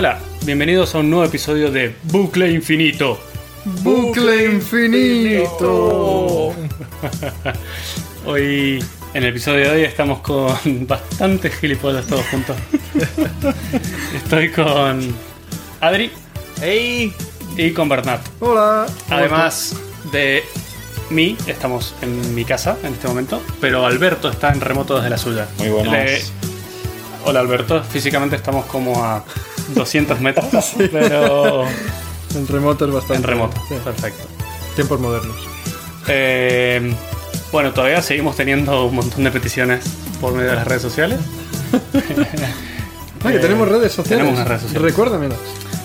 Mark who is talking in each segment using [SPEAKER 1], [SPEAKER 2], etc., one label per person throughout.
[SPEAKER 1] Hola, bienvenidos a un nuevo episodio de Bucle Infinito.
[SPEAKER 2] Bucle infinito.
[SPEAKER 1] Hoy, en el episodio de hoy, estamos con bastantes gilipollas todos juntos. Estoy con Adri
[SPEAKER 3] ¡Ey!
[SPEAKER 1] y con Bernat.
[SPEAKER 2] Hola.
[SPEAKER 1] Además de mí, estamos en mi casa en este momento, pero Alberto está en remoto desde la suya.
[SPEAKER 3] Muy buenas.
[SPEAKER 1] Le- Hola Alberto, físicamente estamos como a 200 metros, pero
[SPEAKER 2] En remoto es bastante.
[SPEAKER 1] en remoto.
[SPEAKER 2] Sí,
[SPEAKER 1] Perfecto.
[SPEAKER 2] Tiempos modernos.
[SPEAKER 1] Eh, bueno, todavía seguimos teniendo un montón de peticiones por medio de las redes sociales.
[SPEAKER 2] Ah, que
[SPEAKER 1] Eh,
[SPEAKER 2] tenemos redes sociales.
[SPEAKER 1] tenemos redes sociales.
[SPEAKER 2] Recuérdamelas.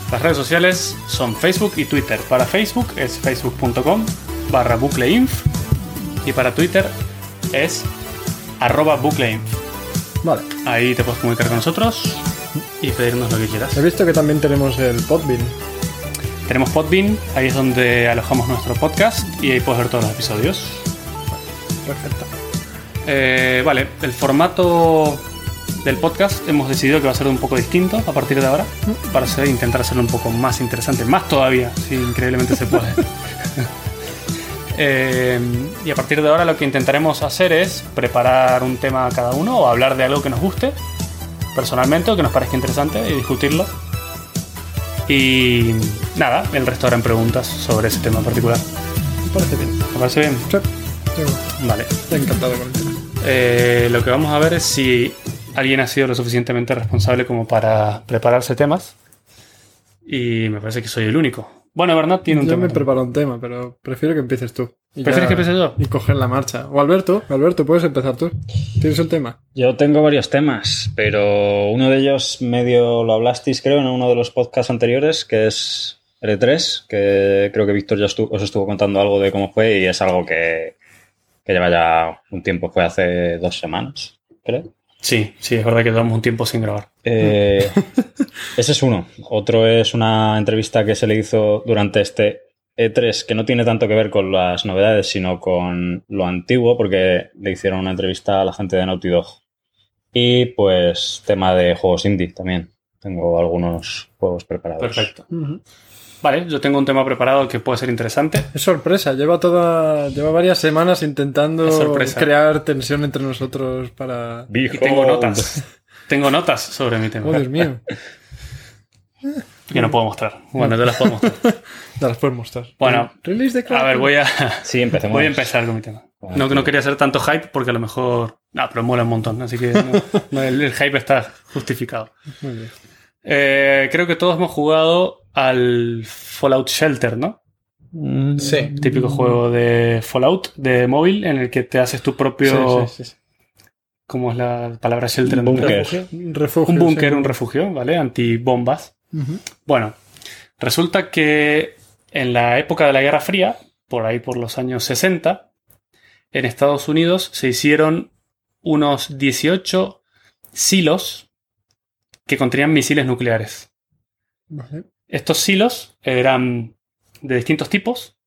[SPEAKER 1] Las redes sociales son Facebook y Twitter. Para Facebook es facebook.com barra bucleinf y para Twitter es arroba bucleinf.
[SPEAKER 2] Vale.
[SPEAKER 1] Ahí te puedes comunicar con nosotros y pedirnos lo que quieras.
[SPEAKER 2] He visto que también tenemos el Podbean.
[SPEAKER 1] Tenemos Podbean, ahí es donde alojamos nuestro podcast y ahí puedes ver todos los episodios.
[SPEAKER 2] Perfecto.
[SPEAKER 1] Eh, vale, el formato del podcast hemos decidido que va a ser un poco distinto a partir de ahora para hacer- intentar hacerlo un poco más interesante, más todavía, si increíblemente se puede. Eh, y a partir de ahora lo que intentaremos hacer es preparar un tema a cada uno o hablar de algo que nos guste personalmente o que nos parezca interesante y discutirlo. Y nada, el resto harán preguntas sobre ese tema en particular.
[SPEAKER 2] Me parece bien.
[SPEAKER 1] ¿Te parece bien?
[SPEAKER 2] Sí.
[SPEAKER 1] Vale.
[SPEAKER 2] Estoy encantado con el tema.
[SPEAKER 1] Eh, lo que vamos a ver es si alguien ha sido lo suficientemente responsable como para prepararse temas. Y me parece que soy el único. Bueno, Bernat tiene un
[SPEAKER 2] Yo
[SPEAKER 1] tema.
[SPEAKER 2] me preparo un tema, pero prefiero que empieces tú. Y
[SPEAKER 1] ¿Prefieres
[SPEAKER 2] ya-
[SPEAKER 1] que empiece yo?
[SPEAKER 2] Y coger la marcha. O Alberto. Alberto, puedes empezar tú. ¿Tienes el tema?
[SPEAKER 3] Yo tengo varios temas, pero uno de ellos medio lo hablasteis, creo, en uno de los podcasts anteriores, que es R3, que creo que Víctor ya os estuvo contando algo de cómo fue y es algo que, que lleva ya un tiempo, fue hace dos semanas, creo.
[SPEAKER 1] Sí, sí, es verdad que llevamos un tiempo sin grabar.
[SPEAKER 3] Eh, ese es uno. Otro es una entrevista que se le hizo durante este E3, que no tiene tanto que ver con las novedades, sino con lo antiguo, porque le hicieron una entrevista a la gente de Naughty Dog. Y pues tema de juegos indie también. Tengo algunos juegos preparados.
[SPEAKER 1] Perfecto. Vale, yo tengo un tema preparado que puede ser interesante.
[SPEAKER 2] Es sorpresa. Lleva toda. Lleva varias semanas intentando crear tensión entre nosotros para.
[SPEAKER 1] Y tengo notas. Tengo notas sobre mi tema
[SPEAKER 2] Oh, Dios mío.
[SPEAKER 1] que no puedo mostrar. Bueno, yo las puedo mostrar.
[SPEAKER 2] Te las puedes mostrar.
[SPEAKER 1] Bueno,
[SPEAKER 2] Release de
[SPEAKER 1] A ver, voy a,
[SPEAKER 3] Sí, empecemos.
[SPEAKER 1] voy a empezar con mi tema. No, no quería hacer tanto hype porque a lo mejor. No, pero mola un montón, así que no- no, el, el hype está justificado.
[SPEAKER 2] Muy bien.
[SPEAKER 1] Eh, creo que todos hemos jugado al Fallout Shelter, ¿no?
[SPEAKER 3] Mm,
[SPEAKER 2] Sí.
[SPEAKER 1] Típico juego de Fallout de móvil en el que te haces tu propio.
[SPEAKER 2] Sí, sí, sí.
[SPEAKER 1] ¿Cómo es la palabra shelter? en
[SPEAKER 3] Búnker.
[SPEAKER 2] Un refugio.
[SPEAKER 1] Un búnker,
[SPEAKER 2] sí.
[SPEAKER 1] un refugio, ¿vale? Antibombas. Bueno, resulta que en la época de la Guerra Fría, por ahí por los años 60, en Estados Unidos se hicieron unos 18 silos que contenían misiles nucleares.
[SPEAKER 2] Vale.
[SPEAKER 1] Estos silos eran de distintos tipos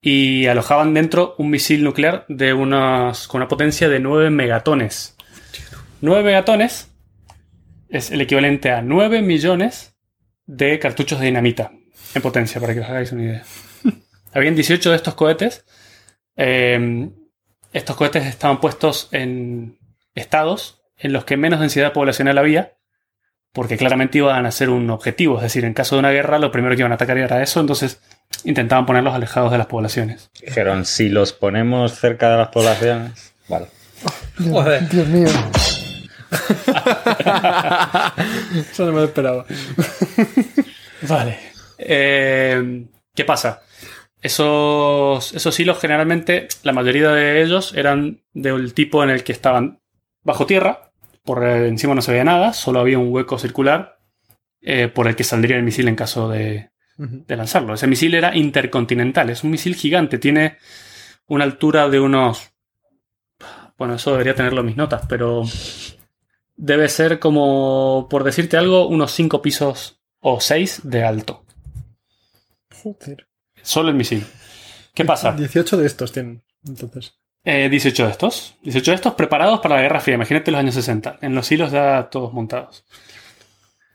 [SPEAKER 1] y alojaban dentro un misil nuclear de unos, con una potencia de 9 megatones. 9 megatones es el equivalente a 9 millones de cartuchos de dinamita en potencia, para que os hagáis una idea. Habían 18 de estos cohetes. Eh, estos cohetes estaban puestos en estados en los que menos densidad poblacional había, porque claramente iban a ser un objetivo. Es decir, en caso de una guerra, lo primero que iban a atacar era eso, entonces intentaban ponerlos alejados de las poblaciones.
[SPEAKER 3] Dijeron, si los ponemos cerca de las poblaciones. Vale.
[SPEAKER 2] Joder. Dios mío. Eso no me lo esperaba.
[SPEAKER 1] Vale. Eh, ¿Qué pasa? Esos, esos hilos generalmente, la mayoría de ellos eran del tipo en el que estaban bajo tierra, por encima no se veía nada, solo había un hueco circular eh, por el que saldría el misil en caso de lanzarlo. Ese misil era intercontinental, es un misil gigante, tiene una altura de unos... Bueno, eso debería tenerlo en mis notas, pero debe ser como, por decirte algo, unos 5 pisos o 6 de alto.
[SPEAKER 2] Joder.
[SPEAKER 1] Solo el misil. ¿Qué pasa?
[SPEAKER 2] 18 de estos tienen. Entonces.
[SPEAKER 1] Eh, 18 de estos. 18 de estos preparados para la Guerra Fría. Imagínate los años 60. En los hilos ya todos montados.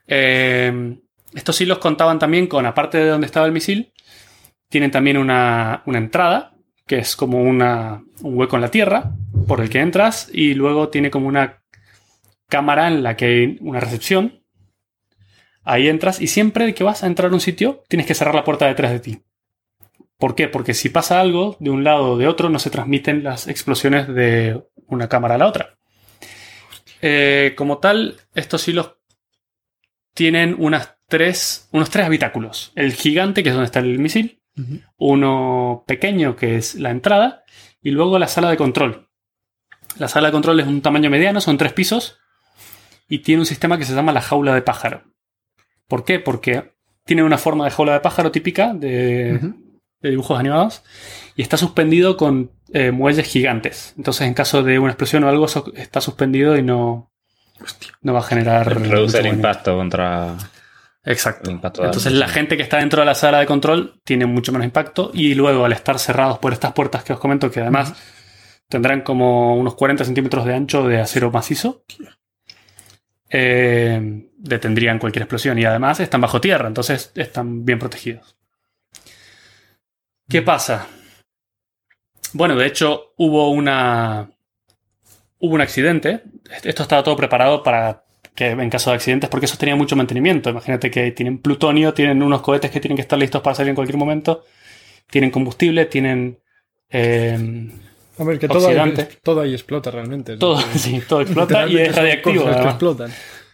[SPEAKER 1] Eh, estos hilos contaban también con, aparte de donde estaba el misil, tienen también una, una entrada, que es como una, un hueco en la tierra, por el que entras, y luego tiene como una cámara en la que hay una recepción. Ahí entras y siempre que vas a entrar a un sitio tienes que cerrar la puerta detrás de ti. ¿Por qué? Porque si pasa algo de un lado o de otro no se transmiten las explosiones de una cámara a la otra. Eh, como tal, estos hilos tienen unas tres, unos tres habitáculos. El gigante, que es donde está el misil, uno pequeño, que es la entrada, y luego la sala de control. La sala de control es un tamaño mediano, son tres pisos, y tiene un sistema que se llama la jaula de pájaro. ¿Por qué? Porque tiene una forma de jaula de pájaro típica de. De dibujos animados y está suspendido con eh, muelles gigantes. Entonces, en caso de una explosión o algo, eso está suspendido y no, no va a generar.
[SPEAKER 3] Reduce el
[SPEAKER 1] movimiento.
[SPEAKER 3] impacto contra
[SPEAKER 1] Exacto.
[SPEAKER 3] impacto
[SPEAKER 1] Entonces la gente que está dentro de la sala de control tiene mucho menos impacto y luego al estar cerrados por estas puertas que os comento, que además tendrán como unos 40 centímetros de ancho de acero macizo, eh, detendrían cualquier explosión y además están bajo tierra, entonces están bien protegidos. ¿Qué pasa? Bueno, de hecho hubo una... Hubo un accidente. Esto estaba todo preparado para que en caso de accidentes, porque esos tenían mucho mantenimiento. Imagínate que tienen plutonio, tienen unos cohetes que tienen que estar listos para salir en cualquier momento, tienen combustible, tienen eh,
[SPEAKER 2] A ver, que todo ahí, todo ahí explota realmente.
[SPEAKER 1] todo, sí, todo explota y es radiactivo.
[SPEAKER 2] que explotan.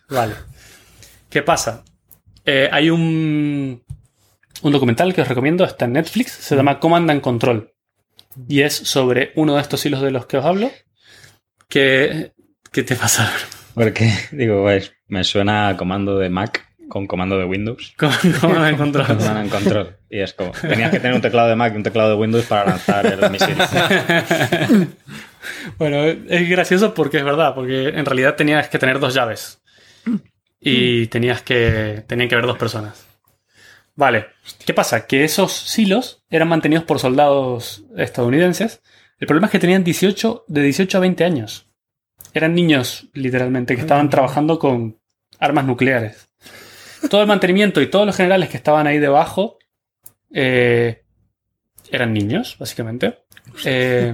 [SPEAKER 1] Vale. ¿Qué pasa? Eh, hay un, un documental que os recomiendo, está en Netflix, se llama Command and Control. Y es sobre uno de estos hilos de los que os hablo. Que, ¿Qué te pasa?
[SPEAKER 3] Porque, digo, pues, me suena a comando de Mac con comando de Windows.
[SPEAKER 1] Command and Control.
[SPEAKER 3] Command and control. Y es como, tenías que tener un teclado de Mac y un teclado de Windows para lanzar el misil.
[SPEAKER 1] Bueno, es gracioso porque es verdad, porque en realidad tenías que tener dos llaves. Y tenías que. Tenían que haber dos personas. Vale. ¿Qué pasa? Que esos silos eran mantenidos por soldados estadounidenses. El problema es que tenían 18, de 18 a 20 años. Eran niños, literalmente, que estaban trabajando con armas nucleares. Todo el mantenimiento y todos los generales que estaban ahí debajo eh, eran niños, básicamente. Eh,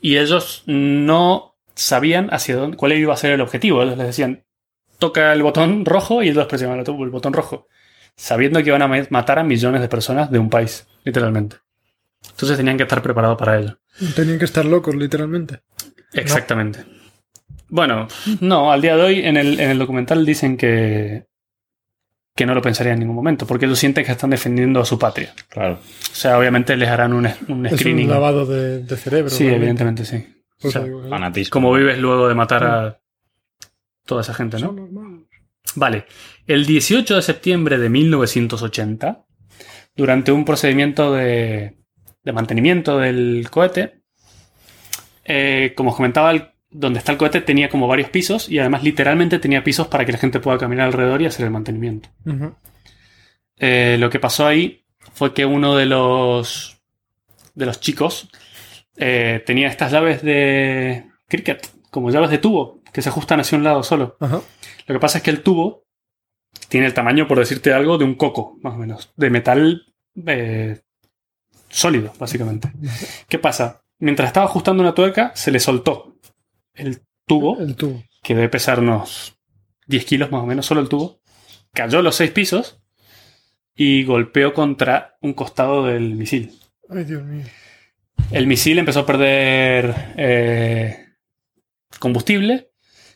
[SPEAKER 1] y ellos no sabían hacia dónde, cuál iba a ser el objetivo. Ellos les decían, toca el botón rojo y ellos presionaban el el botón rojo, sabiendo que iban a ma- matar a millones de personas de un país, literalmente. Entonces tenían que estar preparados para ello.
[SPEAKER 2] Tenían que estar locos, literalmente.
[SPEAKER 1] Exactamente. Bueno, no, al día de hoy en el, en el documental dicen que, que no lo pensarían en ningún momento, porque ellos sienten que están defendiendo a su patria.
[SPEAKER 3] Claro.
[SPEAKER 1] O sea, obviamente les harán un, un
[SPEAKER 2] Es
[SPEAKER 1] screening.
[SPEAKER 2] un lavado de, de cerebro.
[SPEAKER 1] sí, evidentemente sí. O sea,
[SPEAKER 2] eso digo.
[SPEAKER 3] Fanatismo.
[SPEAKER 1] Como vives luego de matar a toda esa gente, ¿no? Vale. El 18 de septiembre de 1980, durante un procedimiento de, de mantenimiento del cohete, eh, como os comentaba, el- donde está el cohete tenía como varios pisos y además literalmente tenía pisos para que la gente pueda caminar alrededor y hacer el mantenimiento. Eh, lo que pasó ahí fue que uno de los de los chicos eh, tenía estas llaves de cricket, como llaves de tubo, que se ajustan hacia un lado solo. Lo que pasa es que el tubo tiene el tamaño, por decirte algo, de un coco, más o menos. De metal eh, sólido, básicamente. ¿Qué pasa? Mientras estaba ajustando una tuerca, se le soltó el tubo,
[SPEAKER 2] El tubo.
[SPEAKER 1] que debe pesar unos 10 kilos más o menos, solo el tubo. Cayó los seis pisos y golpeó contra un costado del misil.
[SPEAKER 2] Ay, Dios mío.
[SPEAKER 1] El misil empezó a perder eh, combustible.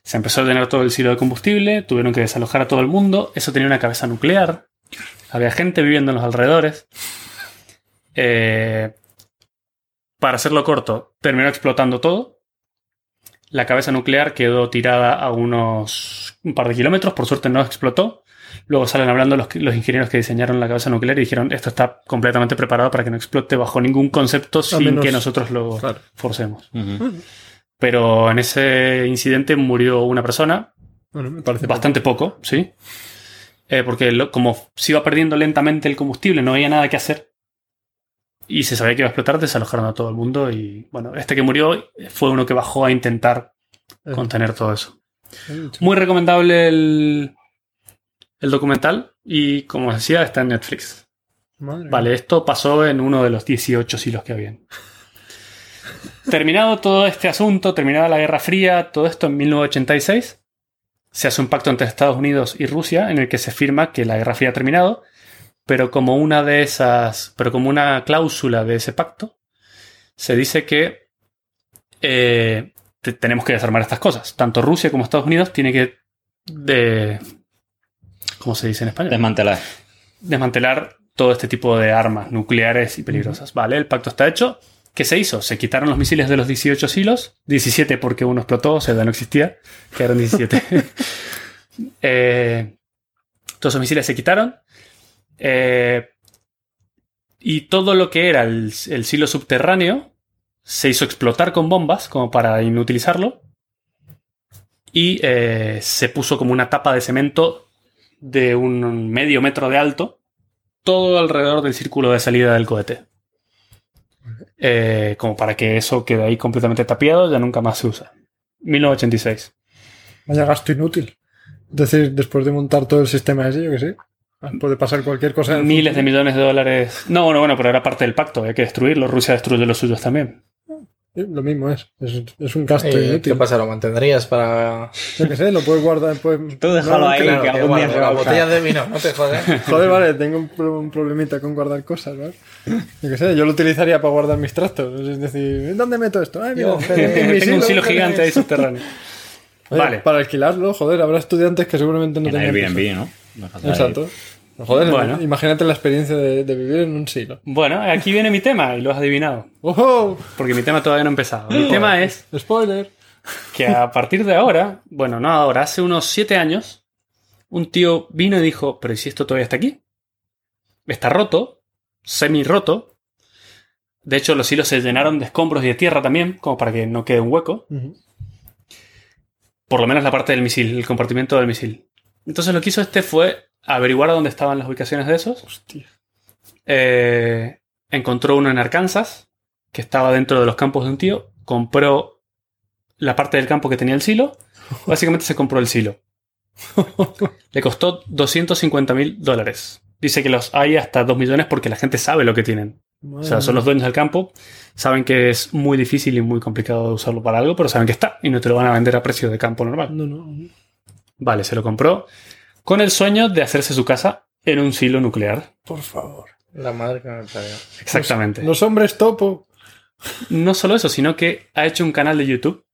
[SPEAKER 1] Se empezó a llenar todo el silo de combustible. Tuvieron que desalojar a todo el mundo. Eso tenía una cabeza nuclear. Había gente viviendo en los alrededores. Eh, para hacerlo corto, terminó explotando todo. La cabeza nuclear quedó tirada a unos un par de kilómetros. Por suerte no explotó. Luego salen hablando los, los ingenieros que diseñaron la cabeza nuclear y dijeron esto está completamente preparado para que no explote bajo ningún concepto sin
[SPEAKER 2] menos-
[SPEAKER 1] que nosotros lo
[SPEAKER 2] Claro.
[SPEAKER 1] forcemos. Pero en ese incidente murió una persona,
[SPEAKER 2] Bueno, me parece
[SPEAKER 1] bastante poco, ¿sí? Eh, porque lo- como se iba perdiendo lentamente el combustible, no había nada que hacer. Y se sabía que iba a explotar, desalojaron a todo el mundo. Y bueno, este que murió fue uno que bajó a intentar
[SPEAKER 2] poco.
[SPEAKER 1] contener todo eso.
[SPEAKER 2] Eh,
[SPEAKER 1] Muy recomendable el, el documental y, como os decía, está en Netflix.
[SPEAKER 2] Madre
[SPEAKER 1] Vale, esto pasó en uno de los 18 silos que habían. Terminado todo este asunto, terminada la Guerra Fría, todo esto en 1986, se hace un pacto entre Estados Unidos y Rusia en el que se firma que la Guerra Fría ha terminado, pero como una de esas, pero como una cláusula de ese pacto, se dice que eh, te- tenemos que desarmar estas cosas. Tanto Rusia como Estados Unidos tienen que de, ¿cómo se dice en español?
[SPEAKER 3] Desmantelar.
[SPEAKER 1] desmantelar todo este tipo de armas nucleares y peligrosas. Vale, el pacto está hecho. ¿Qué se hizo? Se quitaron los misiles de los 18 silos, 17 porque uno explotó, o sea, no existía, quedaron 17. Eh, todos esos misiles se quitaron. Eh, y todo lo que era el, el silo subterráneo se hizo explotar con bombas, como para inutilizarlo. Y eh, se puso como una tapa de cemento de un medio metro de alto, todo alrededor del círculo de salida del cohete. Eh, como para que eso quede ahí completamente tapiado, ya nunca más se usa. 1986.
[SPEAKER 2] Vaya gasto inútil. Es decir, después de montar todo el sistema ese, yo que sé, puede pasar cualquier cosa.
[SPEAKER 1] Miles de millones de dólares. No, bueno, bueno, pero era parte del pacto, hay que destruirlo. Rusia destruye los suyos también.
[SPEAKER 2] Lo mismo es. Es, es un gasto
[SPEAKER 4] ¿Y ¿Qué
[SPEAKER 2] inútil.
[SPEAKER 4] pasa? ¿Lo mantendrías para...?
[SPEAKER 2] Yo que sé, lo puedes guardar. Pues,
[SPEAKER 3] Tú déjalo ahí,
[SPEAKER 4] Claro,
[SPEAKER 3] que algún día se va a
[SPEAKER 4] botellas de vino, no te jodes.
[SPEAKER 2] Joder, vale, tengo un, pro- un problemita con guardar cosas, ¿vale? Yo que sé, yo lo utilizaría para guardar mis trastos. Es decir, ¿dónde meto esto? Ay, mira,
[SPEAKER 4] Yo,
[SPEAKER 2] en mi
[SPEAKER 1] Tengo un silo gigante ahí subterráneo.
[SPEAKER 2] Oye,
[SPEAKER 1] Vale.
[SPEAKER 2] Para alquilarlo, joder, habrá estudiantes que seguramente no
[SPEAKER 3] En
[SPEAKER 2] tengan.
[SPEAKER 3] Airbnb. ¿no? Ahí.
[SPEAKER 2] Joder,
[SPEAKER 1] Bueno.
[SPEAKER 2] imagínate la experiencia de, de vivir en un silo.
[SPEAKER 1] Bueno, aquí viene mi tema y lo has adivinado.
[SPEAKER 2] ¡Ojo!
[SPEAKER 1] Porque mi tema todavía no ha empezado. Mi tema es
[SPEAKER 2] Spoiler.
[SPEAKER 1] que a partir de ahora, bueno, no ahora, hace unos siete años, un tío vino y dijo, pero ¿y si esto todavía está aquí? Está roto, semi roto. De hecho, los hilos se llenaron de escombros y de tierra también, como para que no quede un hueco. Por lo menos la parte del misil, el compartimiento del misil. Entonces lo que hizo este fue averiguar dónde estaban las ubicaciones de esos.
[SPEAKER 2] Hostia.
[SPEAKER 1] Eh, encontró uno en Arkansas, que estaba dentro de los campos de un tío. Compró la parte del campo que tenía el silo. Básicamente se compró el silo. Le costó 250 mil dólares. Dice que los hay hasta 2 millones porque la gente sabe lo que tienen. O sea, son los dueños del campo, saben que es muy difícil y muy complicado de usarlo para algo, pero saben que está y no te lo van a vender a precio de campo normal.
[SPEAKER 2] No, no.
[SPEAKER 1] Vale, se lo compró con el sueño de hacerse su casa en un silo nuclear.
[SPEAKER 2] Por favor.
[SPEAKER 4] La madre que me parió.
[SPEAKER 1] Exactamente.
[SPEAKER 2] Los hombres topo.
[SPEAKER 1] No solo eso, sino que ha hecho un canal de YouTube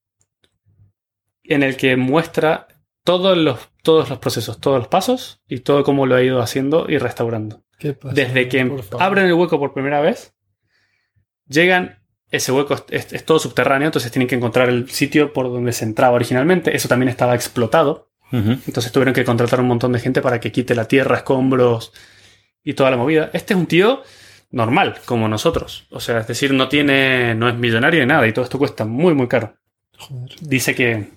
[SPEAKER 1] en el que muestra todos los, todos los procesos, todos los pasos y todo cómo lo ha ido haciendo y restaurando.
[SPEAKER 2] ¿Qué pasa?
[SPEAKER 1] Desde que abren el hueco por primera vez, llegan, ese hueco es, es- es todo subterráneo, entonces tienen que encontrar el sitio por donde se entraba originalmente. Eso también estaba explotado, Entonces tuvieron que contratar un montón de gente para que quite la tierra, escombros y toda la movida. Este es un tío normal, como nosotros. O sea, es decir, no tiene, no es millonario ni nada y todo esto cuesta muy, muy caro.
[SPEAKER 2] Joder.
[SPEAKER 1] Dice que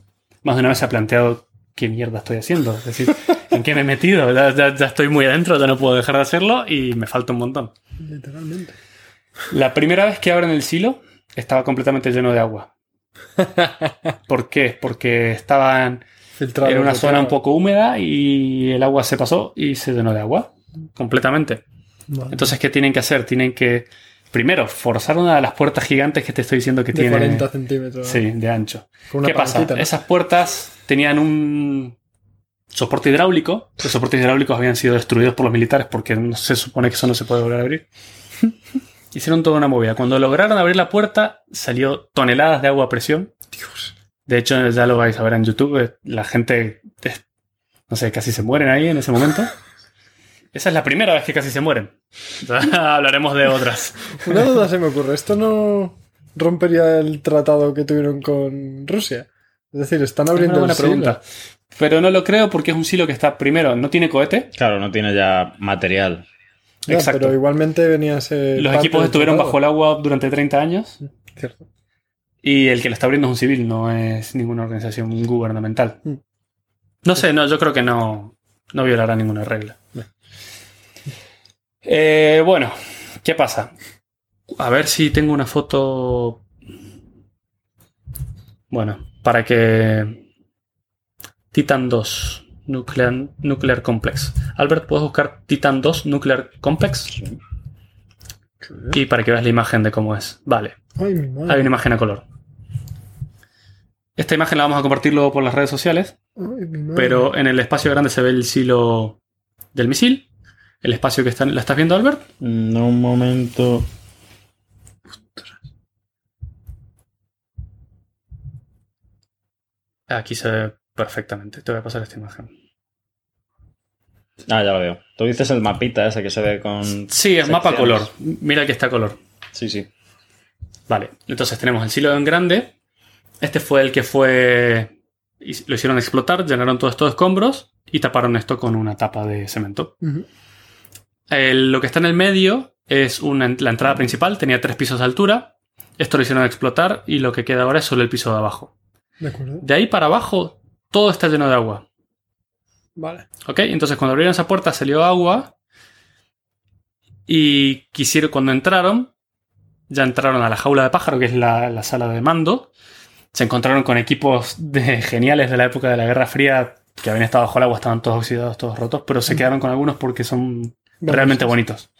[SPEAKER 1] más de una vez se ha planteado qué mierda estoy haciendo. Es decir, ¿en qué me he metido? Ya, ya- ya estoy muy adentro, ya no puedo dejar de hacerlo y me falta un montón.
[SPEAKER 2] Literalmente.
[SPEAKER 1] La primera vez que abren el silo estaba completamente lleno de agua. ¿Por qué? Porque estaban
[SPEAKER 2] Filtrado.
[SPEAKER 1] en una zona un poco húmeda y el agua se pasó y se llenó de agua. Completamente.
[SPEAKER 2] Vale.
[SPEAKER 1] Entonces, ¿qué tienen que hacer? Tienen que, primero, forzar una de las puertas gigantes que te estoy diciendo que
[SPEAKER 2] de
[SPEAKER 1] tiene.
[SPEAKER 2] 40 centímetros.
[SPEAKER 1] Sí, de ancho. ¿Qué pasa?
[SPEAKER 2] ¿no?
[SPEAKER 1] Esas puertas tenían un soporte hidráulico. Los soportes hidráulicos habían sido destruidos por los militares porque no se supone que eso no se puede volver a abrir. Hicieron toda una movida. Cuando lograron abrir la puerta, salió toneladas de agua a presión.
[SPEAKER 2] Dios.
[SPEAKER 1] De hecho, ya lo vais a ver en YouTube. eh, La gente, eh, no sé, casi se mueren ahí en ese momento. Esa es la primera vez que casi se mueren. Ya hablaremos de otras.
[SPEAKER 2] Una duda se me ocurre. ¿Esto no rompería el tratado que tuvieron con Rusia? Es decir, están
[SPEAKER 1] Es
[SPEAKER 2] abriendo
[SPEAKER 1] una buena pregunta. Pero no lo creo porque es un silo que está, primero, no tiene cohete.
[SPEAKER 3] Claro, no tiene ya material.
[SPEAKER 2] Ya,
[SPEAKER 1] Exacto.
[SPEAKER 2] Pero igualmente venía a ser.
[SPEAKER 1] Los
[SPEAKER 2] parte
[SPEAKER 1] equipos estuvieron bajo el agua durante 30 años
[SPEAKER 2] Cierto.
[SPEAKER 1] Y el que lo está abriendo es un civil, no es ninguna organización gubernamental.
[SPEAKER 2] Mm.
[SPEAKER 1] No sé, no, yo creo que no, no violará ninguna regla. Eh, bueno, ¿qué pasa? A ver si tengo una foto. Bueno, para que. Titan 2. Nuclear, Nuclear Complex. Albert, ¿puedes buscar Titan 2 Nuclear Complex? Y para que veas la imagen de cómo es. Vale,
[SPEAKER 2] Ay, mi
[SPEAKER 1] hay una imagen a color. Esta imagen la vamos a compartir luego por las redes sociales,
[SPEAKER 2] Ay, mi madre.
[SPEAKER 1] pero en el espacio grande se ve el silo del misil. El espacio que está, ¿la estás viendo, Albert?
[SPEAKER 3] Mm, Un momento.
[SPEAKER 1] Aquí se ve perfectamente. Te voy a pasar esta imagen.
[SPEAKER 3] Ah, ya lo veo. Tú dices el mapita ese que se ve con.
[SPEAKER 1] Sí, es mapa color. Mira que está color.
[SPEAKER 3] Sí, sí.
[SPEAKER 1] Vale, entonces tenemos el silo en grande. Este fue el que fue. Lo hicieron explotar, llenaron todos estos escombros y taparon esto con una tapa de cemento. El- lo que está en el medio es una, la entrada principal, tenía tres pisos de altura. Esto lo hicieron explotar y lo que queda ahora es solo el piso de abajo.
[SPEAKER 2] De acuerdo.
[SPEAKER 1] De ahí para abajo, todo está lleno de agua.
[SPEAKER 2] Vale.
[SPEAKER 1] ¿Ok? Entonces cuando abrieron esa puerta salió agua y quisieron, cuando entraron, ya entraron a la jaula de pájaro, que es la, la sala de mando. Se encontraron con equipos de, geniales de la época de la Guerra Fría que habían estado bajo el agua, estaban todos oxidados, todos rotos, pero se quedaron con algunos porque son realmente bonitos.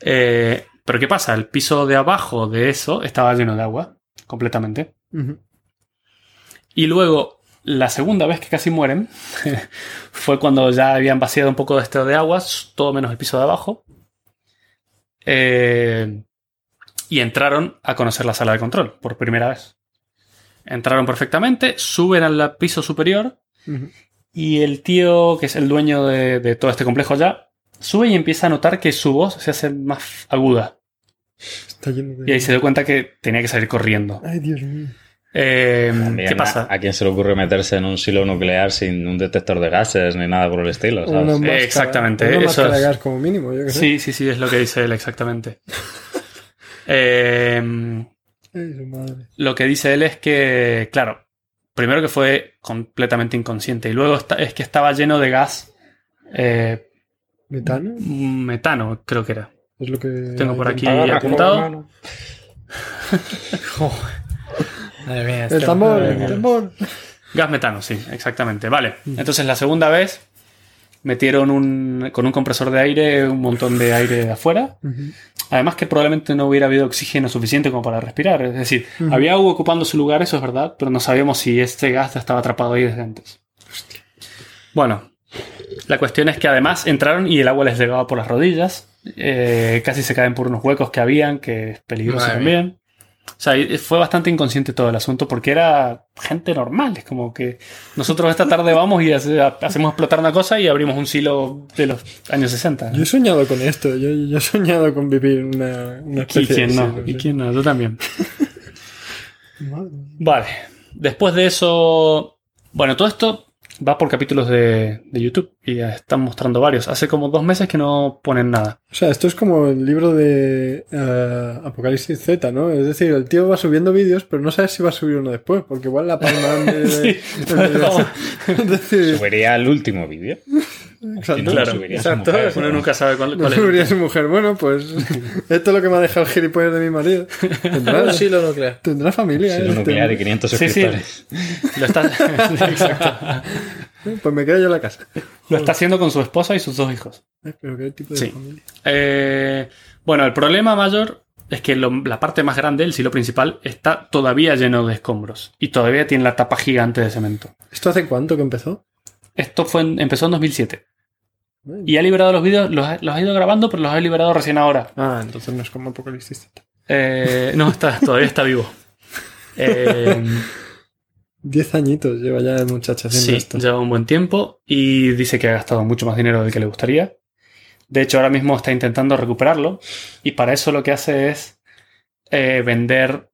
[SPEAKER 1] Eh, pero ¿qué pasa? El piso de abajo de eso estaba lleno de agua, completamente. Y luego, la segunda vez que casi mueren, fue cuando ya habían vaciado un poco de esto de aguas, todo menos el piso de abajo. Eh, y entraron a conocer la sala de control por primera vez. Entraron perfectamente, suben al piso superior y el tío, que es el dueño de, de todo este complejo ya, sube y empieza a notar que su voz se hace más aguda.
[SPEAKER 2] Está lleno de.
[SPEAKER 1] Y ahí se dio cuenta que tenía que salir corriendo.
[SPEAKER 2] Ay, Dios mío.
[SPEAKER 1] Eh,
[SPEAKER 3] También,
[SPEAKER 1] ¿Qué pasa?
[SPEAKER 3] ¿A, quién se le ocurre meterse en un silo nuclear sin un detector de gases ni nada por el estilo?
[SPEAKER 2] Una
[SPEAKER 3] ¿sabes?
[SPEAKER 2] máscara-
[SPEAKER 1] exactamente,
[SPEAKER 2] Una
[SPEAKER 1] eso
[SPEAKER 2] máscara de
[SPEAKER 1] es.
[SPEAKER 2] gas como mínimo, yo qué sé.
[SPEAKER 1] Sí, sí, sí, es lo que dice él exactamente. Eh,
[SPEAKER 2] madre.
[SPEAKER 1] lo que dice él es que, claro, primero que fue completamente inconsciente y luego es que estaba lleno de gas eh,
[SPEAKER 2] ¿Metano?
[SPEAKER 1] metano, creo que era.
[SPEAKER 2] Es lo que.
[SPEAKER 1] Tengo por aquí apuntado.
[SPEAKER 4] Madre mía,
[SPEAKER 2] El tambor, el tambor.
[SPEAKER 1] Gas metano, sí, exactamente. Vale, entonces la segunda vez metieron un, con un compresor de aire un montón de aire de afuera.
[SPEAKER 2] Ujú.
[SPEAKER 1] Además que probablemente no hubiera habido oxígeno suficiente como para respirar. Es decir, había agua ocupando su lugar, eso es verdad, pero no sabíamos si este gas estaba atrapado ahí desde antes. Bueno, la cuestión es que además entraron y el agua les llegaba por las rodillas. Eh, casi se caen por unos huecos que habían, que es peligroso
[SPEAKER 4] Madre
[SPEAKER 1] también. O sea, y fue bastante inconsciente todo el asunto porque era gente normal. Es como que nosotros esta tarde vamos y hace- hacemos explotar una cosa y abrimos un silo de los años 60.
[SPEAKER 2] Yo he soñado con esto. Yo, yo he soñado con vivir una, una
[SPEAKER 1] ¿Y
[SPEAKER 2] especie
[SPEAKER 1] quién
[SPEAKER 2] de
[SPEAKER 1] no? ¿Y
[SPEAKER 2] sí.
[SPEAKER 1] quién no? Yo también. Vale. Después de eso. Bueno, todo esto va por capítulos de, de YouTube y ya están mostrando varios. Hace como dos meses que no ponen nada.
[SPEAKER 2] O sea, esto es como el libro de eh, Apocalipsis Z, ¿no? Es decir, el tío va subiendo vídeos, pero no sabes si va a subir uno después, porque igual la palma de...
[SPEAKER 1] Sí,
[SPEAKER 2] de- es decir,
[SPEAKER 3] Subiría el último vídeo.
[SPEAKER 2] Exacto.
[SPEAKER 3] No
[SPEAKER 1] Claro,
[SPEAKER 4] exacto,
[SPEAKER 3] mujer,
[SPEAKER 1] Uno
[SPEAKER 3] ¿no?
[SPEAKER 1] nunca sabe cuál,
[SPEAKER 2] No
[SPEAKER 1] cuál es.
[SPEAKER 2] subiría su mujer. Bueno, pues esto es lo que me ha dejado el gilipollas de mi marido. Tendrá,
[SPEAKER 4] Un silo nuclear.
[SPEAKER 2] tendrá familia.
[SPEAKER 3] Silo
[SPEAKER 2] ¿eh?
[SPEAKER 3] nuclear y 500
[SPEAKER 1] Sí, sí.
[SPEAKER 3] suscriptores.
[SPEAKER 1] Lo está, sí, exacto.
[SPEAKER 2] Pues me quedo yo en la casa.
[SPEAKER 1] Lo está haciendo con su esposa y sus dos hijos.
[SPEAKER 2] Eh, Pero qué tipo de
[SPEAKER 1] Sí.
[SPEAKER 2] familia.
[SPEAKER 1] Eh, bueno, el problema mayor es que lo- la parte más grande, el silo principal, está todavía lleno de escombros. Y todavía tiene la tapa gigante de cemento.
[SPEAKER 2] ¿Esto hace cuánto que empezó?
[SPEAKER 1] Esto fue en- empezó en 2007. Y ha liberado los vídeos, los, ha- los ha ido grabando, pero los ha liberado recién ahora.
[SPEAKER 2] Ah, entonces no es como Apocalipsis.
[SPEAKER 1] Eh, no, está, todavía está vivo. Eh,
[SPEAKER 2] Diez añitos lleva ya el muchacho haciendo
[SPEAKER 1] sí,
[SPEAKER 2] esto.
[SPEAKER 1] lleva un buen tiempo y dice que ha gastado mucho más dinero del que le gustaría. De hecho, ahora mismo está intentando recuperarlo y para eso lo que hace es eh, vender,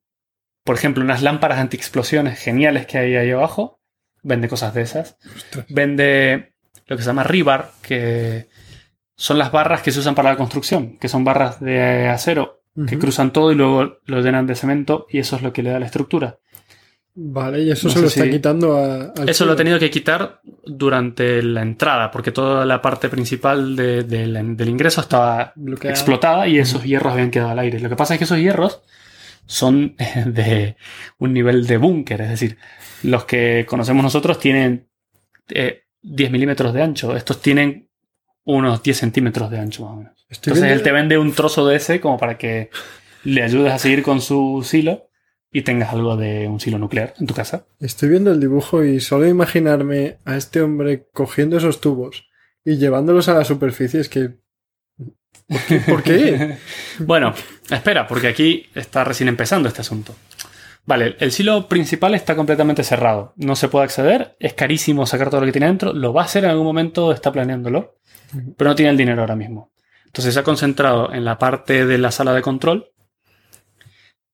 [SPEAKER 1] por ejemplo, unas lámparas antiexplosiones geniales que hay ahí abajo. Vende cosas de esas.
[SPEAKER 2] Ostras.
[SPEAKER 1] Vende lo que se llama rebar, que son las barras que se usan para la construcción, que son barras de acero que cruzan todo y luego lo llenan de cemento y eso es lo que le da la estructura.
[SPEAKER 2] Vale, y eso
[SPEAKER 1] No
[SPEAKER 2] se lo está
[SPEAKER 1] si-
[SPEAKER 2] quitando a, al
[SPEAKER 1] Eso lo he tenido que quitar durante la entrada, porque toda la parte principal de- de la- del ingreso estaba explotada y esos hierros habían quedado al aire. Lo que pasa es que esos hierros son de un nivel de búnker, es decir, los que conocemos nosotros tienen eh, 10 milímetros de ancho. Estos tienen unos 10 centímetros de ancho más o menos.
[SPEAKER 2] Estoy
[SPEAKER 1] Entonces
[SPEAKER 2] viendo-
[SPEAKER 1] él te vende un trozo de ese como para que le ayudes a seguir con su silo y tengas algo de un silo nuclear en tu casa.
[SPEAKER 2] Estoy viendo el dibujo y solo imaginarme a este hombre cogiendo esos tubos y llevándolos a la superficie es que... ¿Por qué? ¿Por qué?
[SPEAKER 1] Bueno, espera, porque aquí está recién empezando este asunto. Vale, el silo principal está completamente cerrado. No se puede acceder, es carísimo sacar todo lo que tiene dentro. Lo va a hacer en algún momento, está planeándolo, pero no tiene el dinero ahora mismo. Entonces se ha concentrado en la parte de la sala de control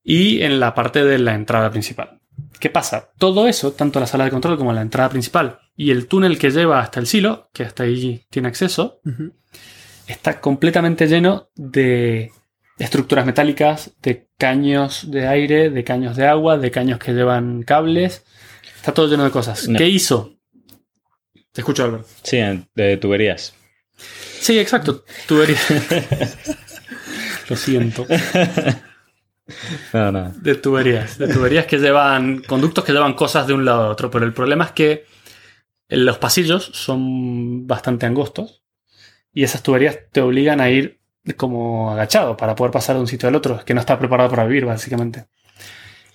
[SPEAKER 1] y en la parte de la entrada principal. ¿Qué pasa? Todo eso, tanto la sala de control como la entrada principal y el túnel que lleva hasta el silo, que hasta ahí tiene acceso, está completamente lleno de estructuras metálicas, de caños de aire, de caños de agua, de caños que llevan cables. Está todo lleno de cosas.
[SPEAKER 3] No.
[SPEAKER 1] ¿Qué hizo? Te escucho, Albert.
[SPEAKER 3] Sí, en- de tuberías.
[SPEAKER 1] Sí, exacto. Tuberías. Lo siento.
[SPEAKER 3] No, no.
[SPEAKER 1] De tuberías. De tuberías que llevan. Conductos que llevan cosas de un lado a otro. Pero el problema es que los pasillos son bastante angostos. Y esas tuberías te obligan a ir como agachado para poder pasar de un sitio al otro. Que no está preparado para vivir, básicamente.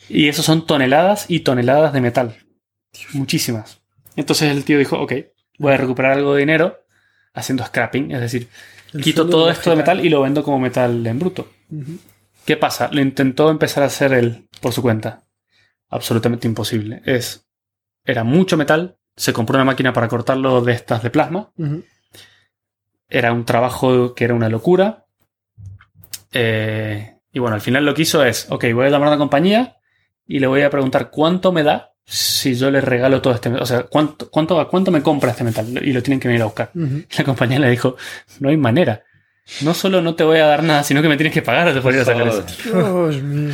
[SPEAKER 1] Y eso son toneladas y toneladas de metal. Muchísimas. Entonces el tío dijo: Ok, voy a recuperar algo de dinero haciendo scrapping. Es decir,
[SPEAKER 2] El
[SPEAKER 1] quito todo esto de metal y lo vendo como metal en bruto. ¿Qué pasa? Lo intentó empezar a hacer él por su cuenta. Absolutamente imposible. Es. Era mucho metal. Se compró una máquina para cortarlo de estas de plasma. Era un trabajo que era una locura. Eh, y bueno, al final lo que hizo es: Ok, voy a llamar a una compañía y le voy a preguntar cuánto me da si yo le regalo todo este metal. O sea, cuánto, cuánto, cuánto me compra este metal. Y lo tienen que venir a buscar. La compañía le dijo: No hay manera. No solo no te voy a dar nada, sino que me tienes que pagar por ir a sacar eso.
[SPEAKER 2] Dios mío.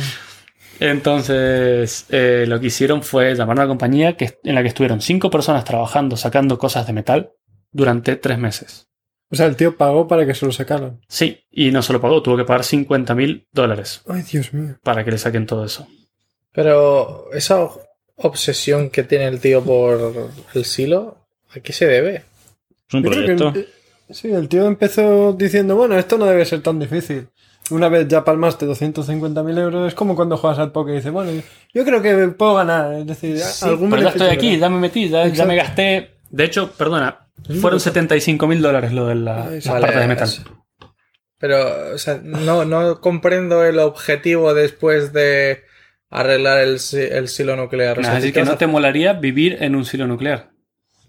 [SPEAKER 1] Entonces, eh, lo que hicieron fue llamar a una compañía que, en la que estuvieron cinco personas trabajando sacando cosas de metal durante tres meses.
[SPEAKER 2] O sea, el tío pagó para que se lo sacaran.
[SPEAKER 1] Sí, y no se lo pagó, tuvo que pagar 50 mil dólares
[SPEAKER 2] Ay, Dios mío.
[SPEAKER 1] para que le saquen todo eso.
[SPEAKER 4] Pero esa obsesión que tiene el tío por el silo, ¿a qué se debe?
[SPEAKER 3] Es un
[SPEAKER 2] que-
[SPEAKER 3] proyecto.
[SPEAKER 2] eh, sí, el tío empezó diciendo, bueno, esto no debe ser tan difícil. Una vez ya palmaste 250.000 euros, es como cuando juegas al poker y dices, bueno, yo creo que puedo ganar. Es decir,
[SPEAKER 4] Sí,
[SPEAKER 2] algún
[SPEAKER 1] Pero ya estoy aquí, ya me metí, ya, me gasté. De hecho, perdona, fueron
[SPEAKER 2] sí.
[SPEAKER 1] 75 mil dólares lo de la,
[SPEAKER 2] Ay,
[SPEAKER 1] las
[SPEAKER 2] sí.
[SPEAKER 4] Vale,
[SPEAKER 1] partes de metal.
[SPEAKER 4] es- Pero, o sea, no, no comprendo el objetivo después de arreglar el, el silo nuclear. O sea,
[SPEAKER 1] es decir,
[SPEAKER 4] ¿qué
[SPEAKER 1] que no te molaría vivir en un silo nuclear.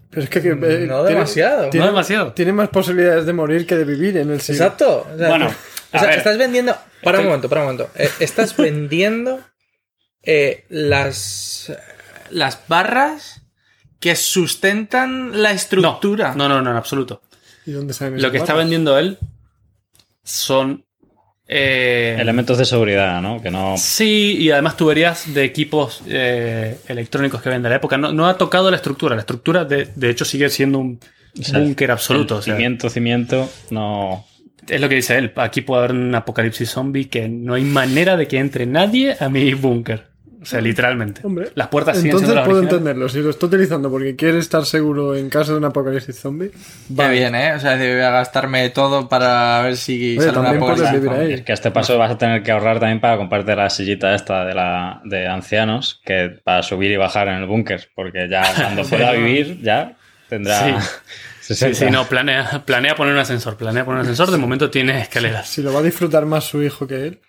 [SPEAKER 2] Pero es que, eh,
[SPEAKER 4] No
[SPEAKER 2] tiene-
[SPEAKER 4] demasiado.
[SPEAKER 2] Tiene,
[SPEAKER 1] No demasiado.
[SPEAKER 2] tiene más posibilidades de morir que de vivir en el silo.
[SPEAKER 4] Exacto. O sea,
[SPEAKER 1] Bueno,
[SPEAKER 4] o sea,
[SPEAKER 1] ver.
[SPEAKER 4] estás vendiendo. Para
[SPEAKER 1] Estoy-
[SPEAKER 4] un momento, para un momento. Eh, estás vendiendo eh, las, las barras que sustentan la estructura.
[SPEAKER 1] No, no, no, en absoluto.
[SPEAKER 2] ¿Y dónde salen
[SPEAKER 1] Lo que está vendiendo él son. eh,
[SPEAKER 3] Elementos de seguridad, ¿no? Que no.
[SPEAKER 1] Sí, y además tuberías de equipos eh, electrónicos que ven de la época. No, no ha tocado la estructura. La estructura, de, de hecho, sigue siendo un
[SPEAKER 3] o sea,
[SPEAKER 1] búnker absoluto.
[SPEAKER 3] el
[SPEAKER 1] o sea,
[SPEAKER 3] Cimiento, cimiento, no.
[SPEAKER 1] es lo que dice él. Aquí puede haber un apocalipsis zombie que no hay manera de que entre nadie a mi búnker. O sea, literalmente.
[SPEAKER 2] Hombre,
[SPEAKER 1] Las puertas siguen
[SPEAKER 2] Entonces
[SPEAKER 1] siendo
[SPEAKER 2] puedo entenderlo. Si lo está utilizando porque quiere estar seguro en caso de un apocalipsis zombie,
[SPEAKER 4] Va bien, ¿eh? O sea, voy a gastarme todo para ver si
[SPEAKER 2] Oye,
[SPEAKER 4] sale una
[SPEAKER 2] ahí.
[SPEAKER 3] Es que a este paso vas a tener que ahorrar también para comprarte la sillita esta de la de ancianos, que para subir y bajar en el búnker, porque ya cuando pueda vivir, ya tendrá.
[SPEAKER 1] Sí.
[SPEAKER 3] 60.
[SPEAKER 1] Sí, sí, no, planea, planea poner un ascensor. Planea poner un ascensor. De momento tiene escaleras.
[SPEAKER 2] si lo va a disfrutar más su hijo que él.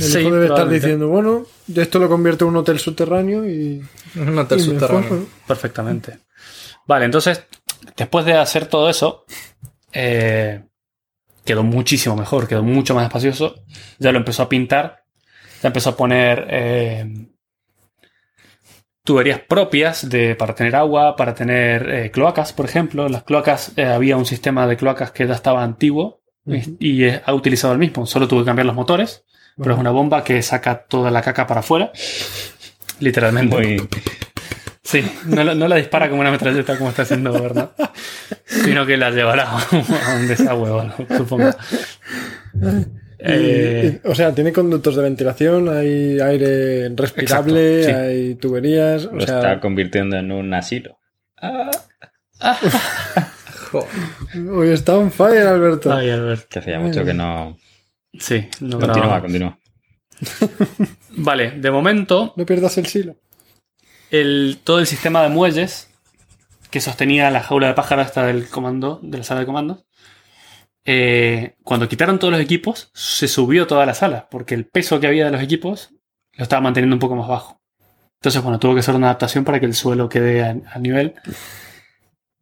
[SPEAKER 2] El
[SPEAKER 1] Sí,
[SPEAKER 2] hijo debe estar diciendo, bueno, esto lo convierto en un hotel subterráneo y...
[SPEAKER 4] Un hotel
[SPEAKER 2] y
[SPEAKER 4] subterráneo.
[SPEAKER 1] Perfectamente. Vale, entonces, después de hacer todo eso, eh, quedó muchísimo mejor, quedó mucho más espacioso. Ya lo empezó a pintar, ya empezó a poner eh, tuberías propias de, para tener agua, para tener eh, cloacas, por ejemplo. Las cloacas, eh, había un sistema de cloacas que ya estaba antiguo y- ha utilizado el mismo. Solo tuve que cambiar los motores, pero es una bomba que saca toda la caca para afuera. Literalmente.
[SPEAKER 3] Muy.
[SPEAKER 1] Sí, no, la- no la dispara como una metralleta como está haciendo Bernard, sino que la llevará a un desagüe o algo, supongo.
[SPEAKER 2] Y-
[SPEAKER 1] Eh,
[SPEAKER 2] y- o sea, tiene conductos de ventilación, hay aire respirable,
[SPEAKER 1] Exacto, sí.
[SPEAKER 2] hay tuberías.
[SPEAKER 3] Lo
[SPEAKER 2] O sea,
[SPEAKER 3] está convirtiendo en un asilo.
[SPEAKER 4] Joder.
[SPEAKER 2] Hoy está on fire, Alberto.
[SPEAKER 1] Ay, Albert.
[SPEAKER 3] Que hacía mucho que no.
[SPEAKER 1] Sí, no
[SPEAKER 3] Continúa, continúa.
[SPEAKER 1] Vale, de momento,
[SPEAKER 2] No pierdas el silo.
[SPEAKER 1] el, todo el sistema de muelles que sostenía la jaula de pájaro hasta del comando, de la sala de comandos, eh, cuando quitaron todos los equipos, se subió toda la sala, porque el peso que había de los equipos lo estaba manteniendo un poco más bajo. Entonces, bueno, tuvo que hacer una adaptación para que el suelo quede a, a nivel.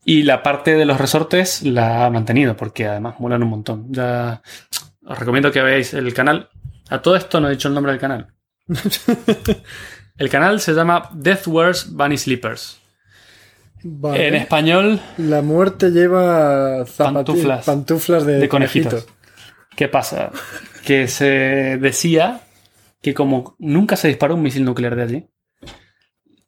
[SPEAKER 1] Y la parte de los resortes la ha mantenido, porque además molan un montón. Ya os recomiendo que veáis el canal. A todo esto no he dicho el nombre del canal. El canal se llama Death Wears Bunny Sleepers.
[SPEAKER 2] Vale.
[SPEAKER 1] En español,
[SPEAKER 2] La muerte lleva
[SPEAKER 1] Pantuflas.
[SPEAKER 2] pantuflas de,
[SPEAKER 1] de conejitos.
[SPEAKER 2] conejito.
[SPEAKER 1] ¿Qué pasa? Que se decía que como nunca se disparó un misil nuclear de allí,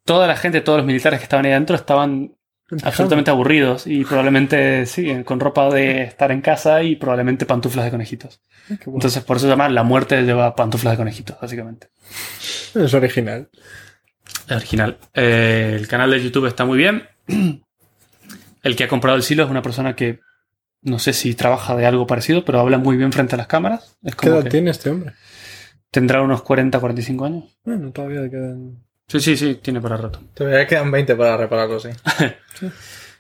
[SPEAKER 1] toda la gente, todos los militares que estaban ahí adentro estaban absolutamente aburridos y probablemente, sí, con ropa de estar en casa y probablemente pantuflas de conejitos.
[SPEAKER 2] Bueno.
[SPEAKER 1] Entonces, por eso se llama La muerte lleva pantuflas de conejitos, básicamente.
[SPEAKER 2] es original.
[SPEAKER 1] Es original. Eh, el canal de YouTube está muy bien. El que ha comprado el silo es una persona que no sé si trabaja de algo parecido, pero habla muy bien frente a las cámaras. Es
[SPEAKER 2] ¿Qué edad
[SPEAKER 1] que
[SPEAKER 2] tiene este hombre?
[SPEAKER 1] tendrá unos 40, 45 años.
[SPEAKER 2] Bueno, todavía quedan.
[SPEAKER 1] Sí, sí, sí, tiene para rato.
[SPEAKER 4] Todavía quedan 20 para repararlo, sí.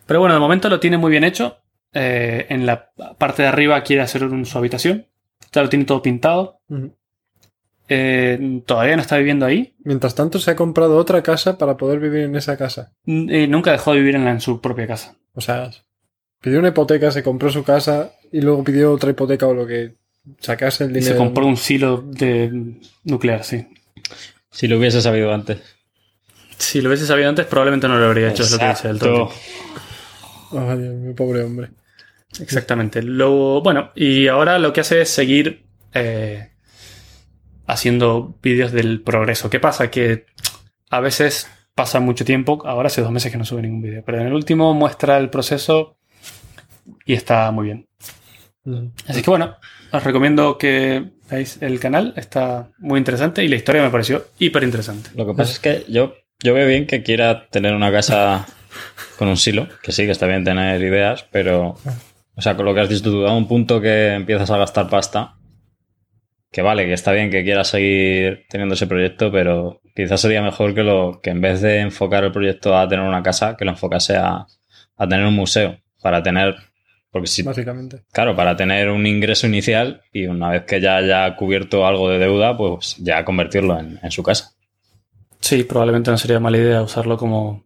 [SPEAKER 1] Pero bueno, de momento lo tiene muy bien hecho. Eh, en la parte de arriba quiere hacer un, su habitación. Ya lo tiene todo pintado. Eh, todavía no está viviendo ahí.
[SPEAKER 2] Mientras tanto, se ha comprado otra casa para poder vivir en esa casa.
[SPEAKER 1] Eh, nunca dejó de vivir en, la- en su propia casa.
[SPEAKER 2] O sea, pidió una hipoteca, se compró su casa y luego pidió otra hipoteca o lo que sacase el
[SPEAKER 1] Y
[SPEAKER 2] dinero.
[SPEAKER 1] se compró un silo de nuclear, sí.
[SPEAKER 3] Si lo hubiese sabido antes.
[SPEAKER 1] Si lo hubiese sabido antes, probablemente no lo habría hecho, es lo que dice el
[SPEAKER 3] Exacto.
[SPEAKER 1] tonto.
[SPEAKER 2] Ay, Dios mío, pobre hombre.
[SPEAKER 1] Exactamente. Lo, bueno, y ahora lo que hace es seguir eh, haciendo vídeos del progreso. ¿Qué pasa? Que a veces pasa mucho tiempo, ahora hace dos meses que no sube ningún vídeo, pero en el último muestra el proceso y está muy bien.
[SPEAKER 2] Ujú.
[SPEAKER 1] Así que bueno, os recomiendo que veáis el canal, está muy interesante y la historia me pareció hiper interesante.
[SPEAKER 3] Lo que pasa es que yo, yo veo bien que quiera tener una casa con un silo, que sí, que está bien tener ideas, pero, o sea, con lo que has dicho tú, a un punto que empiezas a gastar pasta, que vale, que está bien que quieras seguir teniendo ese proyecto, pero quizás sería mejor que, lo, que en vez de enfocar el proyecto a tener una casa, que lo enfocase a, a tener un museo, para tener, porque si,
[SPEAKER 2] Básicamente.
[SPEAKER 3] Claro, para tener un ingreso inicial y una vez que ya haya cubierto algo de deuda, pues ya convertirlo en, en su casa.
[SPEAKER 1] Sí, probablemente no sería mala idea usarlo como...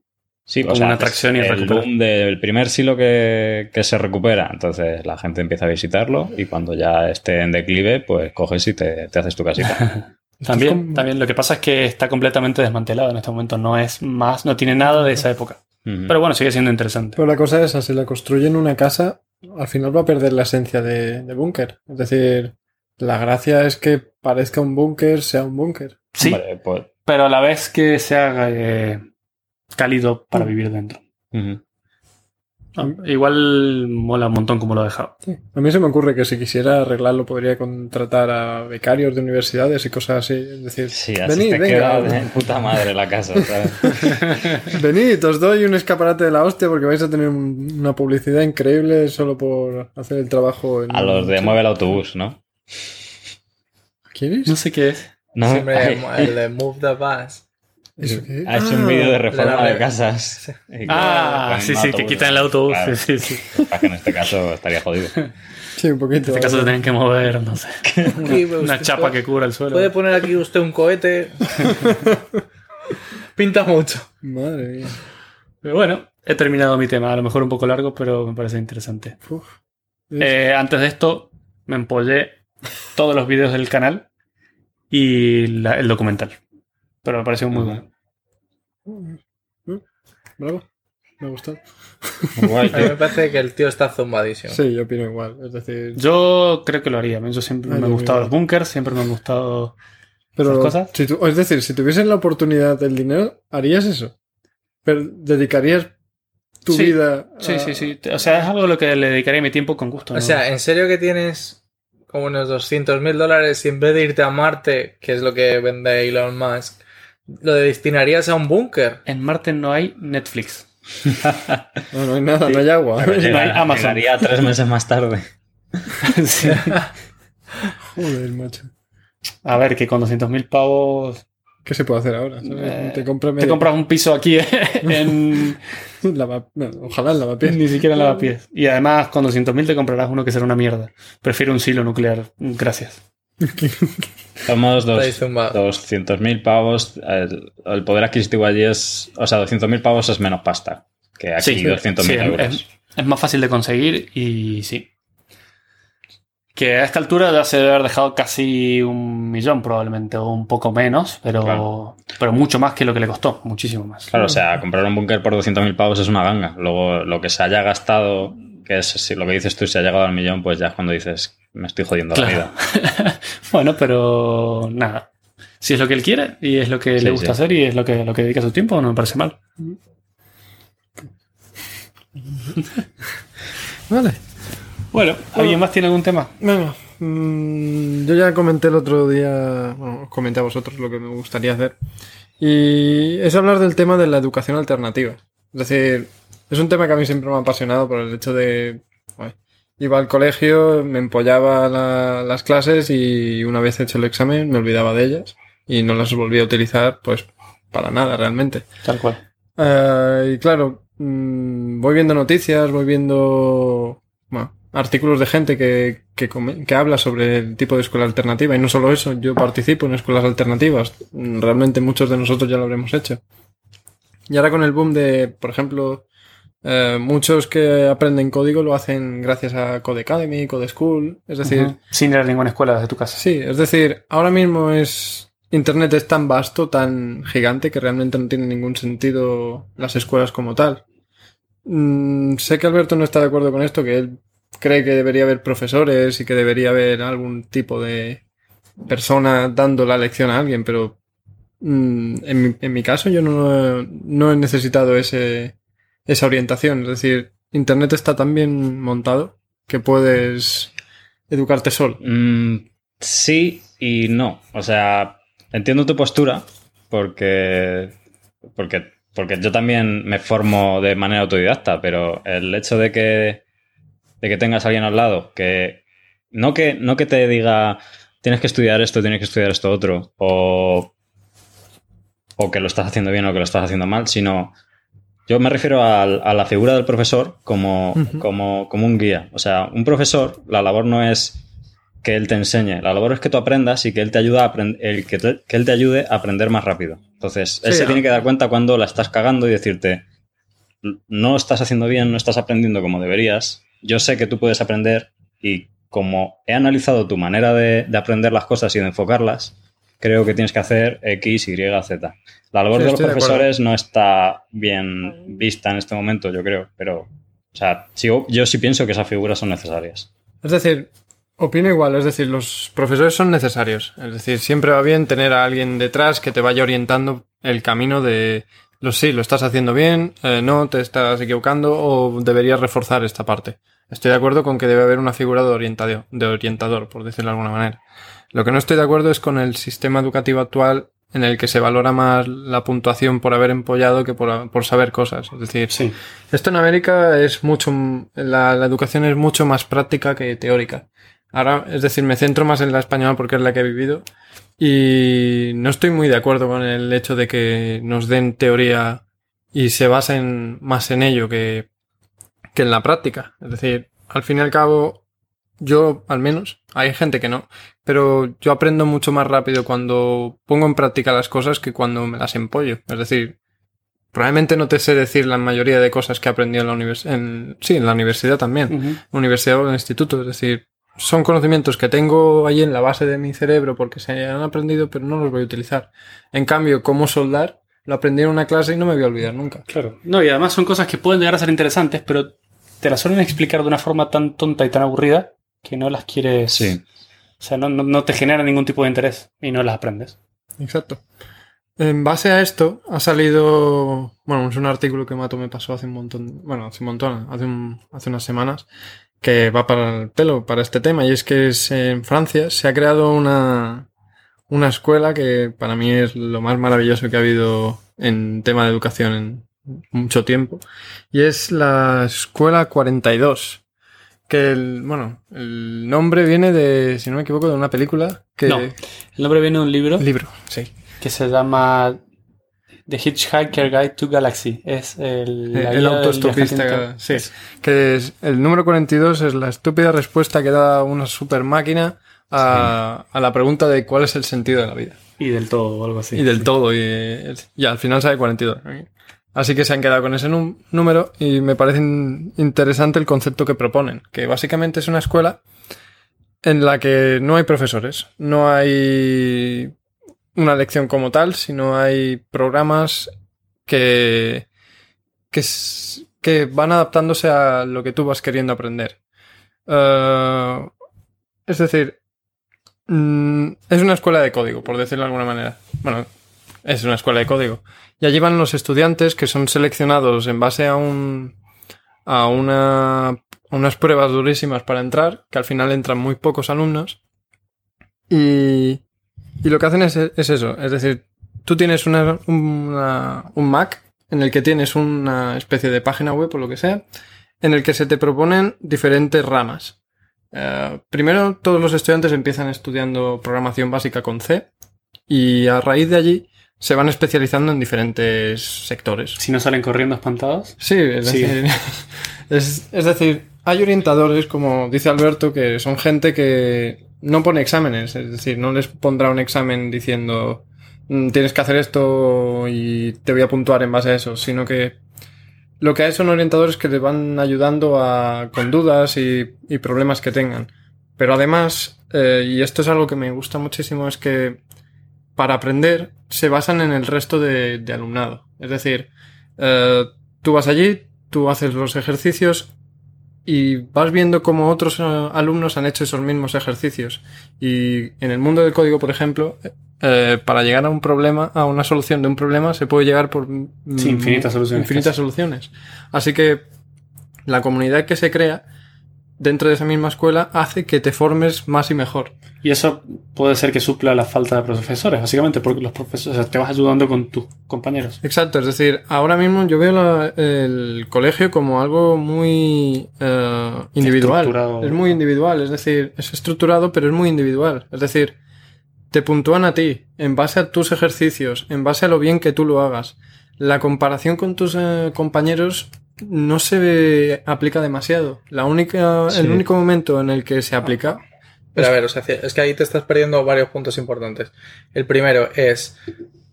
[SPEAKER 3] Sí,
[SPEAKER 1] Como una atracción y
[SPEAKER 3] el
[SPEAKER 1] recuperar.
[SPEAKER 3] boom del primer silo que, que se recupera. Entonces la gente empieza a visitarlo y cuando ya esté en declive, pues coges y te, te haces tu casita.
[SPEAKER 1] También,
[SPEAKER 2] como-
[SPEAKER 1] también lo que pasa es que está completamente desmantelado en este momento. No es más, no tiene nada de esa época. Pero bueno, sigue siendo interesante.
[SPEAKER 2] Pero la cosa es esa, si la construyen una casa, al final va a perder la esencia de, de búnker. Es decir, la gracia es que parezca un búnker, sea un búnker.
[SPEAKER 1] Sí,
[SPEAKER 3] Vale, pues,
[SPEAKER 1] pero a la vez que sea eh, cálido para
[SPEAKER 2] Mm.
[SPEAKER 1] vivir dentro. igual mola un montón como lo ha dejado.
[SPEAKER 2] Sí. A mí se me ocurre que si quisiera arreglarlo podría contratar a becarios de universidades y cosas así. Es decir,
[SPEAKER 3] Sí, así
[SPEAKER 2] venid,
[SPEAKER 3] te
[SPEAKER 2] venga,
[SPEAKER 3] queda de puta madre la casa, ¿sabes?
[SPEAKER 2] venid, os doy un escaparate de la hostia porque vais a tener un- una publicidad increíble solo por hacer el trabajo. En
[SPEAKER 3] A los de Mueve el Autobús, ¿no?
[SPEAKER 2] ¿Quieres?
[SPEAKER 1] No sé qué es.
[SPEAKER 3] No,
[SPEAKER 4] Siempre
[SPEAKER 3] Ay,
[SPEAKER 4] el de Move the Bus.
[SPEAKER 3] Ha hecho un
[SPEAKER 2] Ah,
[SPEAKER 3] vídeo de reforma
[SPEAKER 4] la-
[SPEAKER 3] de casas.
[SPEAKER 1] Ah, sí,
[SPEAKER 3] un
[SPEAKER 1] sí, que
[SPEAKER 3] autobús.
[SPEAKER 1] quitan el autobús.
[SPEAKER 3] Claro.
[SPEAKER 1] Sí, sí, sí.
[SPEAKER 3] Que en este caso estaría jodido.
[SPEAKER 2] Sí, un poquito.
[SPEAKER 1] En este caso se tienen que mover, no sé. Una
[SPEAKER 4] usted
[SPEAKER 1] chapa
[SPEAKER 4] puede-
[SPEAKER 1] que cubra el suelo.
[SPEAKER 4] Puede poner aquí usted un cohete. Pinta mucho.
[SPEAKER 2] Madre mía.
[SPEAKER 1] Pero bueno, he terminado mi tema. A lo mejor un poco largo, pero me parece interesante.
[SPEAKER 2] Uf.
[SPEAKER 1] Eh, antes de esto, me empollé todos los vídeos del canal y la- el documental. Pero me pareció muy bueno.
[SPEAKER 2] Bravo. Me ha gustado.
[SPEAKER 3] Guay,
[SPEAKER 4] A mí me parece que el tío está zumbadísimo.
[SPEAKER 2] Sí, yo opino igual. Es decir,
[SPEAKER 1] Yo creo que lo haría. Yo siempre
[SPEAKER 2] Ay,
[SPEAKER 1] me han gustado los bunkers, siempre me han gustado.
[SPEAKER 2] pero
[SPEAKER 1] esas cosas.
[SPEAKER 2] Si tú- es decir, si tuvieses la oportunidad del dinero, ¿harías eso? Pero dedicarías tu
[SPEAKER 1] Sí,
[SPEAKER 2] vida. a-
[SPEAKER 1] Sí, sí, sí. O sea, es algo a lo que le dedicaría mi tiempo con gusto.
[SPEAKER 4] O sea, ¿en serio que tienes como unos 200 mil dólares y en vez de irte a Marte, que es lo que vende Elon Musk, lo destinarías a un búnker?
[SPEAKER 1] en Marte no hay Netflix.
[SPEAKER 2] No, no hay nada, no hay agua.
[SPEAKER 3] Pero
[SPEAKER 1] no hay
[SPEAKER 3] llega-
[SPEAKER 1] Amazon.
[SPEAKER 3] llegaría tres meses más tarde.
[SPEAKER 1] Sí.
[SPEAKER 2] Joder, macho.
[SPEAKER 1] A ver, que con 200.000 pavos
[SPEAKER 2] ¿Qué se puede hacer ahora? ¿sabes?
[SPEAKER 1] Eh,
[SPEAKER 2] te compras
[SPEAKER 1] te
[SPEAKER 2] medio-
[SPEAKER 1] compras un piso aquí en...
[SPEAKER 2] lava- bueno, ojalá el lavapiés.
[SPEAKER 1] Ni siquiera en lavapiés. Y además con 200.000 te comprarás uno que será una mierda. Prefiero un silo nuclear. Gracias.
[SPEAKER 3] Somos dos,
[SPEAKER 4] Estáis zumbados.
[SPEAKER 3] 200.000 pavos. El, el poder adquisitivo allí es. O sea, 200.000 pavos es menos pasta que aquí
[SPEAKER 1] Sí,
[SPEAKER 3] 200.000
[SPEAKER 1] sí,
[SPEAKER 3] euros.
[SPEAKER 1] Es, es más fácil de conseguir y sí. Que a esta altura ya se debe haber dejado casi un millón probablemente, o un poco menos, pero,
[SPEAKER 3] Claro.
[SPEAKER 1] pero mucho más que lo que le costó, muchísimo más.
[SPEAKER 3] Claro, o sea, comprar un búnker por 200.000 pavos es una ganga. Luego, lo que se haya gastado, que es si lo que dices tú, si ha llegado al millón, pues ya es cuando dices, me estoy jodiendo la vida.
[SPEAKER 1] bueno, pero nada. Si es lo que él quiere y es lo que
[SPEAKER 3] Sí,
[SPEAKER 1] le gusta
[SPEAKER 3] sí.
[SPEAKER 1] hacer y es lo que, lo que dedica su tiempo, no me parece mal.
[SPEAKER 2] Vale.
[SPEAKER 1] Bueno, ¿alguien más tiene algún tema?
[SPEAKER 2] Venga. mm, yo ya comenté el otro día, bueno, os comenté a vosotros lo que me gustaría hacer. Y es hablar del tema de la educación alternativa. Es decir, es un tema que a mí siempre me ha apasionado por el hecho de... bueno, iba al colegio, me empollaba la- las clases y una vez hecho el examen me olvidaba de ellas y no las volví a utilizar pues para nada realmente.
[SPEAKER 1] Tal cual.
[SPEAKER 2] Eh, y claro, mm, voy viendo noticias, voy viendo bueno, artículos de gente que, que, que habla sobre el tipo de escuela alternativa. Y no solo eso, yo participo en escuelas alternativas. Realmente muchos de nosotros ya lo habremos hecho. Y ahora con el boom de, por ejemplo, eh, muchos que aprenden código lo hacen gracias a Code Academy, Code School. Es decir.
[SPEAKER 1] Sin ir a ninguna escuela desde tu casa.
[SPEAKER 2] Sí, es decir, ahora mismo es. Internet es tan vasto, tan gigante, que realmente no tiene ningún sentido las escuelas como tal. Mm, sé que Alberto no está de acuerdo con esto, que él cree que debería haber profesores y que debería haber algún tipo de persona dando la lección a alguien, pero mm, en, mi, en mi caso yo no, no he necesitado ese, esa orientación. Es decir, Internet está tan bien montado que puedes educarte solo.
[SPEAKER 3] Mm, sí y no. O sea, entiendo tu postura porque, porque, porque yo también me formo de manera autodidacta, pero el hecho de que, de que tengas a alguien al lado que no que, no que te diga tienes que estudiar esto, tienes que estudiar esto otro, o, o que lo estás haciendo bien o que lo estás haciendo mal, sino yo me refiero a, la figura del profesor como, como, como un guía. O sea, un profesor, la labor no es que él te enseñe, la labor es que tú aprendas y que él te ayuda a el, que, te- que él te ayude a aprender más rápido. Entonces, él
[SPEAKER 2] Sí,
[SPEAKER 3] se
[SPEAKER 2] ah.
[SPEAKER 3] tiene que dar cuenta cuando la estás cagando y decirte, no estás haciendo bien, no estás aprendiendo como deberías. Yo sé que tú puedes aprender y como he analizado tu manera de, de aprender las cosas y de enfocarlas, creo que tienes que hacer X, Y, Z. La labor
[SPEAKER 2] Sí,
[SPEAKER 3] de los
[SPEAKER 2] de
[SPEAKER 3] profesores no está bien vista en este momento, yo creo, pero, o sea, yo sí pienso que esas figuras son necesarias.
[SPEAKER 2] Es decir, opino igual, es decir, los profesores son necesarios. Es decir, siempre va bien tener a alguien detrás que te vaya orientando el camino de los sí, lo estás haciendo bien, eh, no, te estás equivocando o deberías reforzar esta parte. Estoy de acuerdo con que debe haber una figura de orientador, de orientador, por decirlo de alguna manera. Lo que no estoy de acuerdo es con el sistema educativo actual en el que se valora más la puntuación por haber empollado que por, por saber cosas. Es decir,
[SPEAKER 1] Sí.
[SPEAKER 2] esto en América es mucho, la, la educación es mucho más práctica que teórica. Ahora, es decir, me centro más en la española porque es la que he vivido y no estoy muy de acuerdo con el hecho de que nos den teoría y se basen más en ello que, que en la práctica. Es decir, al fin y al cabo, yo al menos, hay gente que no, pero yo aprendo mucho más rápido cuando pongo en práctica las cosas que cuando me las empollo. Es decir, probablemente no te sé decir la mayoría de cosas que aprendí en la universidad, sí, en la universidad también, universidad o en el instituto, es decir, son conocimientos que tengo ahí en la base de mi cerebro porque se han aprendido, pero no los voy a utilizar. En cambio, cómo soldar, lo aprendí en una clase y no me voy a olvidar nunca.
[SPEAKER 1] Claro. No, y además son cosas que pueden llegar a ser interesantes, pero te las suelen explicar de una forma tan tonta y tan aburrida que no las quieres.
[SPEAKER 3] Sí.
[SPEAKER 1] O sea, no, no, no te genera ningún tipo de interés y no las aprendes.
[SPEAKER 2] Exacto. En base a esto ha salido, bueno, es un artículo que Mato me pasó hace un montón, bueno, hace un montón, hace, un- hace unas semanas, que va para el pelo, para este tema, y es que es, en Francia se ha creado una, una escuela que para mí es lo más maravilloso que ha habido en tema de educación en, mucho tiempo. Y es la Escuela 42. Que el, bueno, el nombre viene de, si no me equivoco, de una película que...
[SPEAKER 1] No, el nombre viene de un libro
[SPEAKER 2] Libro, sí.
[SPEAKER 1] que se llama The Hitchhiker Guide to Galaxy. Es el, la
[SPEAKER 2] Eh, el autoestopista, sí. Que es, el número 42 es la estúpida respuesta que da una super máquina a, a la pregunta de cuál es el sentido de la vida.
[SPEAKER 1] Y del todo, o algo así.
[SPEAKER 2] Y del todo, y, y al final sale 42. Así que se han quedado con ese número y me parece in- interesante el concepto que proponen, que básicamente es una escuela en la que no hay profesores, no hay una lección como tal, sino hay programas que, que, van adaptándose a lo que tú vas queriendo aprender. Eh, es decir, mm, es una escuela de código, por decirlo de alguna manera. Bueno, es una escuela de código. Y allí van los estudiantes que son seleccionados en base a un a una a unas pruebas durísimas para entrar, que al final entran muy pocos alumnos. Y, y lo que hacen es, es eso, es decir, tú tienes una, una- un Mac en el que tienes una especie de página web o lo que sea, en el que se te proponen diferentes ramas. Eh, primero, todos los estudiantes empiezan estudiando programación básica con C y a raíz de allí se van especializando en diferentes sectores.
[SPEAKER 1] Si no salen corriendo espantados.
[SPEAKER 2] Sí, es
[SPEAKER 1] Sí.
[SPEAKER 2] decir, es, es decir, hay orientadores, como dice Alberto, que son gente que no pone exámenes, es decir, no les pondrá un examen diciendo "Mm, tienes que hacer esto y te voy a puntuar en base a eso, sino que lo que hay son orientadores que les van ayudando a, con dudas y, y problemas que tengan. Pero además, eh, y esto es algo que me gusta muchísimo, es que para aprender se basan en el resto de, de alumnado. Es decir, eh, tú vas allí, tú haces los ejercicios y vas viendo cómo otros eh, alumnos han hecho esos mismos ejercicios. Y en el mundo del código, por ejemplo, eh, para llegar a un problema, a una solución de un problema, se puede llegar por mm,
[SPEAKER 1] Sí, infinitas soluciones,
[SPEAKER 2] infinitas soluciones. Así que la comunidad que se crea dentro de esa misma escuela hace que te formes más y mejor.
[SPEAKER 1] Y eso puede ser que supla la falta de profesores, básicamente, porque los profesores o sea, te vas ayudando con tus compañeros.
[SPEAKER 2] Exacto, es decir, ahora mismo yo veo la- el colegio como algo muy eh, individual. Es muy individual, es decir, es estructurado, pero es muy individual. Es decir, te puntúan a ti, en base a tus ejercicios, en base a lo bien que tú lo hagas. La comparación con tus eh, compañeros no se aplica demasiado. La única,
[SPEAKER 3] Sí.
[SPEAKER 2] El único momento en el que se aplica
[SPEAKER 4] Pero a ver, o sea, es que ahí te estás perdiendo varios puntos importantes. El primero es,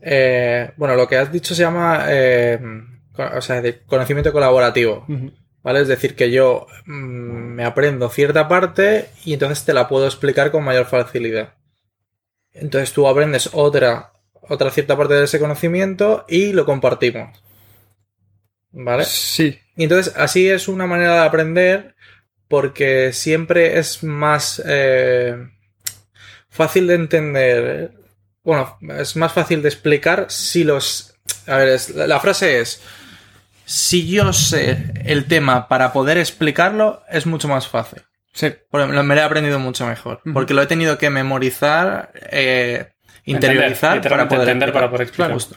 [SPEAKER 4] eh, bueno, lo que has dicho se llama, eh, o sea, de conocimiento colaborativo, ¿vale? Es decir, que yo mm, me aprendo cierta parte y entonces te la puedo explicar con mayor facilidad. Entonces tú aprendes otra, otra cierta parte de ese conocimiento y lo compartimos. ¿Vale?
[SPEAKER 2] Sí,
[SPEAKER 4] Y entonces así es una manera de aprender porque siempre es más eh, fácil de entender. Bueno, es más fácil de explicar si los... A ver, es- la frase es, si yo sé el tema para poder explicarlo, es mucho más fácil.
[SPEAKER 2] sí.
[SPEAKER 4] Ejemplo, me lo he aprendido mucho mejor. Porque lo he tenido que memorizar, eh, interiorizar
[SPEAKER 1] Entender,
[SPEAKER 4] para poder
[SPEAKER 1] entender para poder explicar.
[SPEAKER 4] Justo.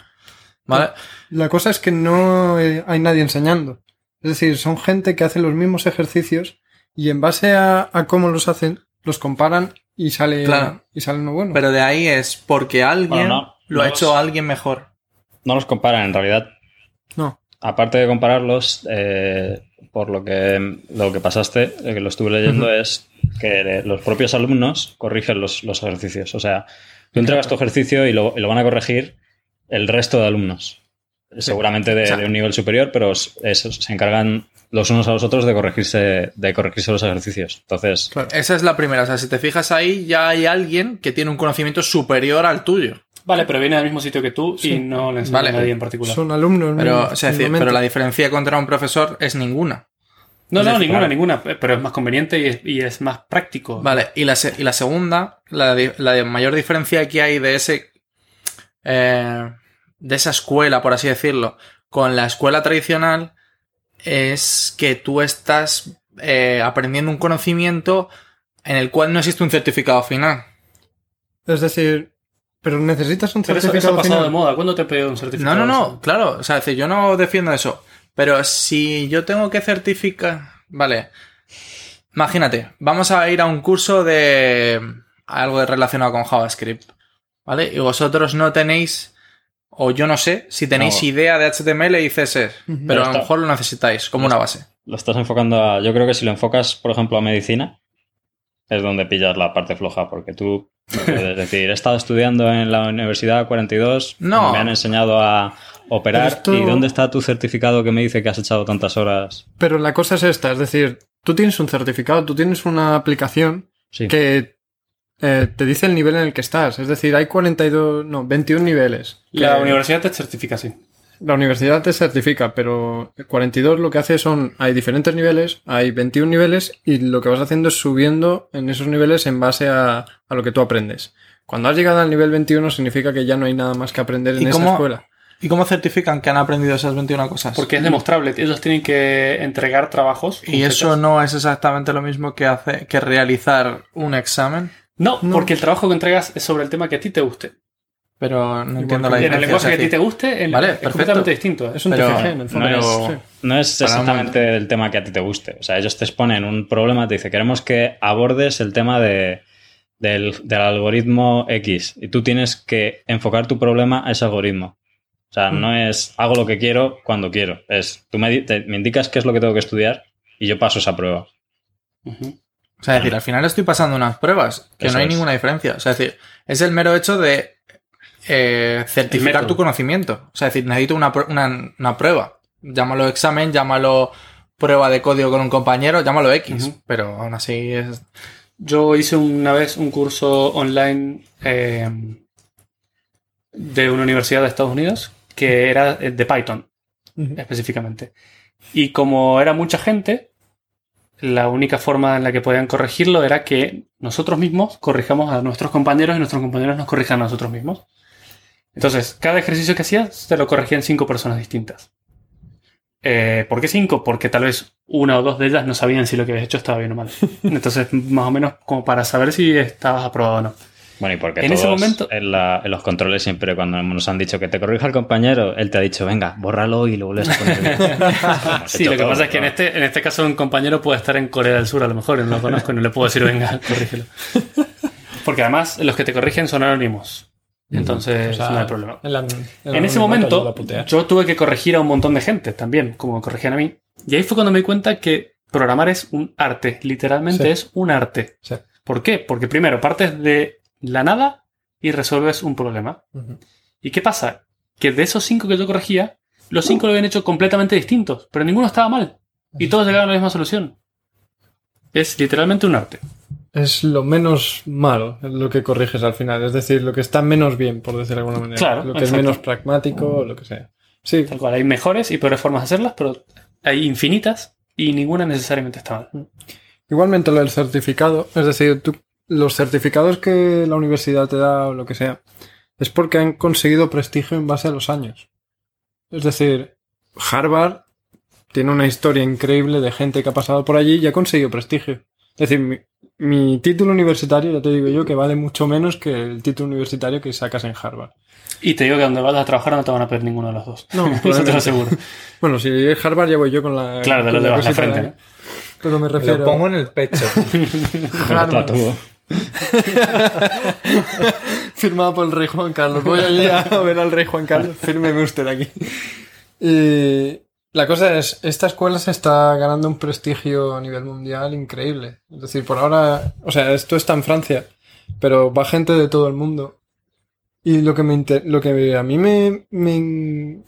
[SPEAKER 4] ¿Vale?
[SPEAKER 2] La cosa es que no eh, hay nadie enseñando. Es decir, son gente que hace los mismos ejercicios y en base a, a cómo los hacen, los comparan y sale,
[SPEAKER 4] Claro.
[SPEAKER 2] y sale uno bueno.
[SPEAKER 4] Pero de ahí es porque alguien
[SPEAKER 3] Bueno, no,
[SPEAKER 4] lo ha hecho
[SPEAKER 3] los-
[SPEAKER 4] alguien mejor.
[SPEAKER 3] No los comparan, en realidad.
[SPEAKER 2] no.
[SPEAKER 3] Aparte de compararlos, eh, por lo que, lo que pasaste, eh, que lo estuve leyendo, es que los propios alumnos corrigen los, los ejercicios. O sea, tú entregas tu ejercicio y lo, y lo van a corregir el resto de alumnos. Seguramente de,
[SPEAKER 4] O sea-
[SPEAKER 3] de un nivel superior, pero es- esos se encargan los unos a los otros de corregirse, de corregirse los ejercicios. Entonces,
[SPEAKER 2] Claro.
[SPEAKER 4] Esa es la primera. O sea, si te fijas ahí, ya hay alguien que tiene un conocimiento superior al tuyo.
[SPEAKER 1] Vale, pero viene del mismo sitio que tú
[SPEAKER 2] Sí.
[SPEAKER 1] y no le enseña
[SPEAKER 4] Vale.
[SPEAKER 1] a nadie en particular.
[SPEAKER 2] Son alumnos.
[SPEAKER 4] Pero, o sea, decir, pero la diferencia contra un profesor es ninguna.
[SPEAKER 1] No, no, ninguna,
[SPEAKER 3] claro.
[SPEAKER 1] ninguna. Pero es más conveniente y es, y es más práctico.
[SPEAKER 4] Vale, y la, se- y la segunda, la, la mayor diferencia que hay de ese. eh, de esa escuela, por así decirlo, con la escuela tradicional, es que tú estás eh, aprendiendo un conocimiento en el cual no existe un certificado final.
[SPEAKER 2] Es decir, Pero necesitas un
[SPEAKER 1] Pero eso, eso
[SPEAKER 2] certificado
[SPEAKER 1] ha pasado de moda. ¿Cuándo te pidió un
[SPEAKER 4] No,
[SPEAKER 1] certificado?
[SPEAKER 4] no, no, claro. O sea, es decir, yo no defiendo eso. Pero si yo tengo que certificar. Vale. Imagínate, vamos a ir a un curso de algo relacionado con JavaScript. ¿Vale? Y vosotros no tenéis. O yo no sé si tenéis
[SPEAKER 3] No.
[SPEAKER 4] idea de HTML y CSS. Pero
[SPEAKER 3] Pero
[SPEAKER 4] a lo mejor lo necesitáis como una base.
[SPEAKER 3] Lo estás enfocando a. Yo creo que si lo enfocas, por ejemplo, a medicina, es donde pillas la parte floja, porque tú puedes decir, he estado estudiando en la Universidad 42,
[SPEAKER 4] No.
[SPEAKER 3] me han enseñado a operar,
[SPEAKER 2] esto-
[SPEAKER 3] ¿y dónde está tu certificado que me dice que has echado tantas horas?
[SPEAKER 2] Pero la cosa es esta, es decir, tú tienes un certificado, tú tienes una aplicación
[SPEAKER 3] Sí.
[SPEAKER 2] que eh, te dice el nivel en el que estás. Es decir, hay 42, no, 21 niveles.
[SPEAKER 1] La universidad te certifica, sí.
[SPEAKER 2] La universidad te certifica, pero 42 lo que hace son, hay diferentes niveles, hay 21 niveles y lo que vas haciendo es subiendo en esos niveles en base a, a lo que tú aprendes. Cuando has llegado al nivel 21 significa que ya no hay nada más que aprender en
[SPEAKER 4] ¿Y
[SPEAKER 2] esa
[SPEAKER 4] cómo-
[SPEAKER 2] escuela.
[SPEAKER 4] ¿Y cómo certifican que han aprendido esas 21 cosas?
[SPEAKER 1] Porque es demostrable. Ellos tienen que entregar trabajos.
[SPEAKER 4] ¿Y eso no es exactamente lo mismo que, hace, que realizar un examen?
[SPEAKER 1] No,
[SPEAKER 2] No.
[SPEAKER 1] porque el trabajo que entregas es sobre el tema que a ti te guste.
[SPEAKER 4] Pero no entiendo la
[SPEAKER 1] Y en el
[SPEAKER 4] diferencia.
[SPEAKER 1] lenguaje que a ti te guste, el-
[SPEAKER 4] Vale,
[SPEAKER 1] es completamente distinto. ¿eh?
[SPEAKER 2] Es un
[SPEAKER 4] Pero-
[SPEAKER 2] TFG en el fondo.
[SPEAKER 3] No es,
[SPEAKER 2] Sí.
[SPEAKER 3] no es
[SPEAKER 4] Para un
[SPEAKER 3] exactamente el tema que a ti te guste. O sea, ellos te exponen un problema, te dice, queremos que abordes el tema de, del, del algoritmo X y tú tienes que enfocar tu problema a ese algoritmo. O sea,
[SPEAKER 2] Mm.
[SPEAKER 3] no es hago lo que quiero cuando quiero. Es tú me, te- me indicas qué es lo que tengo que estudiar y yo paso esa prueba.
[SPEAKER 4] Sea, es decir, al final estoy pasando unas pruebas, que
[SPEAKER 3] Eso
[SPEAKER 4] no hay
[SPEAKER 3] es.
[SPEAKER 4] ninguna diferencia. O sea, es decir, es el mero hecho de eh, certificar tu conocimiento. O sea, es decir, necesito una, una, una prueba. Llámalo examen, llámalo prueba de código con un compañero, llámalo X. Pero aún así es...
[SPEAKER 1] Yo hice una vez un curso online eh, de una universidad de Estados Unidos que era eh, de Python específicamente. Y como era mucha gente, la única forma en la que podían corregirlo era que nosotros mismos corrijamos a nuestros compañeros y nuestros compañeros nos corrijan a nosotros mismos. Entonces, cada ejercicio que hacías se lo corregían cinco personas distintas. Eh, ¿Por qué cinco? Porque tal vez una o dos de ellas no sabían si lo que habías hecho estaba bien o mal. Entonces, más o menos como para saber si estabas aprobado o no.
[SPEAKER 3] Bueno, y porque
[SPEAKER 1] En ese momento-
[SPEAKER 3] en, la- en los controles siempre cuando nos han dicho que te corrija el compañero, él te ha dicho, venga, bórralo y lo vuelves a poner bien.
[SPEAKER 1] Sí, lo que
[SPEAKER 3] todo,
[SPEAKER 1] pasa es que en este, en este caso un compañero puede estar en Corea del Sur a lo mejor, y no lo conozco, y no le puedo decir, venga, corrígelo. Porque además los que te corrigen son anónimos. Entonces
[SPEAKER 2] O sea,
[SPEAKER 1] no hay problema.
[SPEAKER 2] En, la- en
[SPEAKER 1] En ese momento yo tuve que corregir a un montón de gente también, como me corregían a mí. Y ahí fue cuando me di cuenta que programar es un arte, literalmente
[SPEAKER 2] Sí.
[SPEAKER 1] es un arte.
[SPEAKER 2] Sí.
[SPEAKER 1] ¿Por qué? Porque primero partes de la nada y resuelves un problema. ¿Y qué pasa? Que de esos cinco que yo corregía, los cinco lo habían hecho completamente distintos, pero ninguno estaba mal. Y todos llegaron a la misma solución. Es literalmente un arte.
[SPEAKER 2] Es lo menos malo lo que corriges al final. Es decir, lo que está menos bien, por decir de alguna manera.
[SPEAKER 1] Claro,
[SPEAKER 2] Lo que es menos pragmático o lo que sea. Sí,
[SPEAKER 1] Tal cual, hay mejores y peores formas de hacerlas, pero hay infinitas y ninguna necesariamente está mal.
[SPEAKER 2] Igualmente lo del certificado, es decir, tú- los certificados que la universidad te da o lo que sea, es porque han conseguido prestigio en base a los años. Es decir, Harvard tiene una historia increíble de gente que ha pasado por allí y ha conseguido prestigio. Es decir, mi, mi título universitario, ya te digo yo, que vale mucho menos que el título universitario que sacas en Harvard.
[SPEAKER 1] Y te digo que donde vas a trabajar no te van a pedir ninguno de los dos.
[SPEAKER 2] No,
[SPEAKER 1] Eso te lo aseguro.
[SPEAKER 2] Bueno, si es Harvard ya voy yo con la...
[SPEAKER 1] Claro, te lo
[SPEAKER 2] con
[SPEAKER 1] llevas en la frente.
[SPEAKER 2] de-
[SPEAKER 1] ¿no?
[SPEAKER 2] Pero me refiero...
[SPEAKER 4] lo pongo en el pecho.
[SPEAKER 3] Tatuo.
[SPEAKER 2] Firmado por el rey Juan Carlos. Voy allí a ver al rey Juan Carlos. Fírmeme usted aquí. Y la cosa es, esta escuela se está ganando un prestigio a nivel mundial increíble. Es decir, por ahora, o sea, esto está en Francia, pero va gente de todo el mundo. Y lo que, me lo que a mí me, me,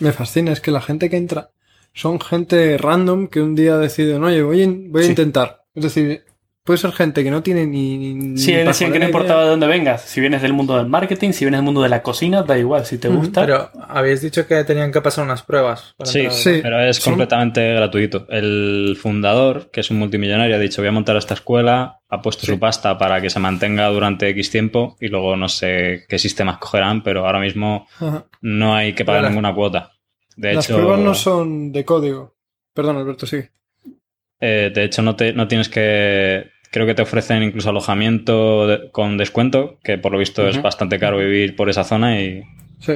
[SPEAKER 2] me fascina es que la gente que entra son gente random que un día deciden, oye, voy, a- voy a
[SPEAKER 1] Sí.
[SPEAKER 2] intentar. Es decir, puede ser gente que no tiene ni... ni
[SPEAKER 1] Sí,
[SPEAKER 2] ni
[SPEAKER 1] decían que no importaba
[SPEAKER 2] idea.
[SPEAKER 1] de dónde vengas. Si vienes del mundo del marketing, si vienes del mundo de la cocina, da igual. Si te gusta.
[SPEAKER 4] Pero habéis dicho que tenían que pasar unas pruebas. para
[SPEAKER 3] Sí,
[SPEAKER 4] entrar,
[SPEAKER 2] Sí.
[SPEAKER 3] pero es completamente gratuito. El fundador, que es un multimillonario, ha dicho voy a montar esta escuela, ha puesto su pasta para que se mantenga durante X tiempo y luego no sé qué sistemas cogerán, pero ahora mismo no hay que pagar
[SPEAKER 4] Vale.
[SPEAKER 3] ninguna cuota. De
[SPEAKER 2] Las
[SPEAKER 3] hecho,
[SPEAKER 2] pruebas no son de código. Perdón, Alberto, sí.
[SPEAKER 3] Eh, de hecho no, te, no tienes que, creo que te ofrecen incluso alojamiento de- con descuento, que por lo visto es bastante caro vivir por esa zona y
[SPEAKER 2] Sí.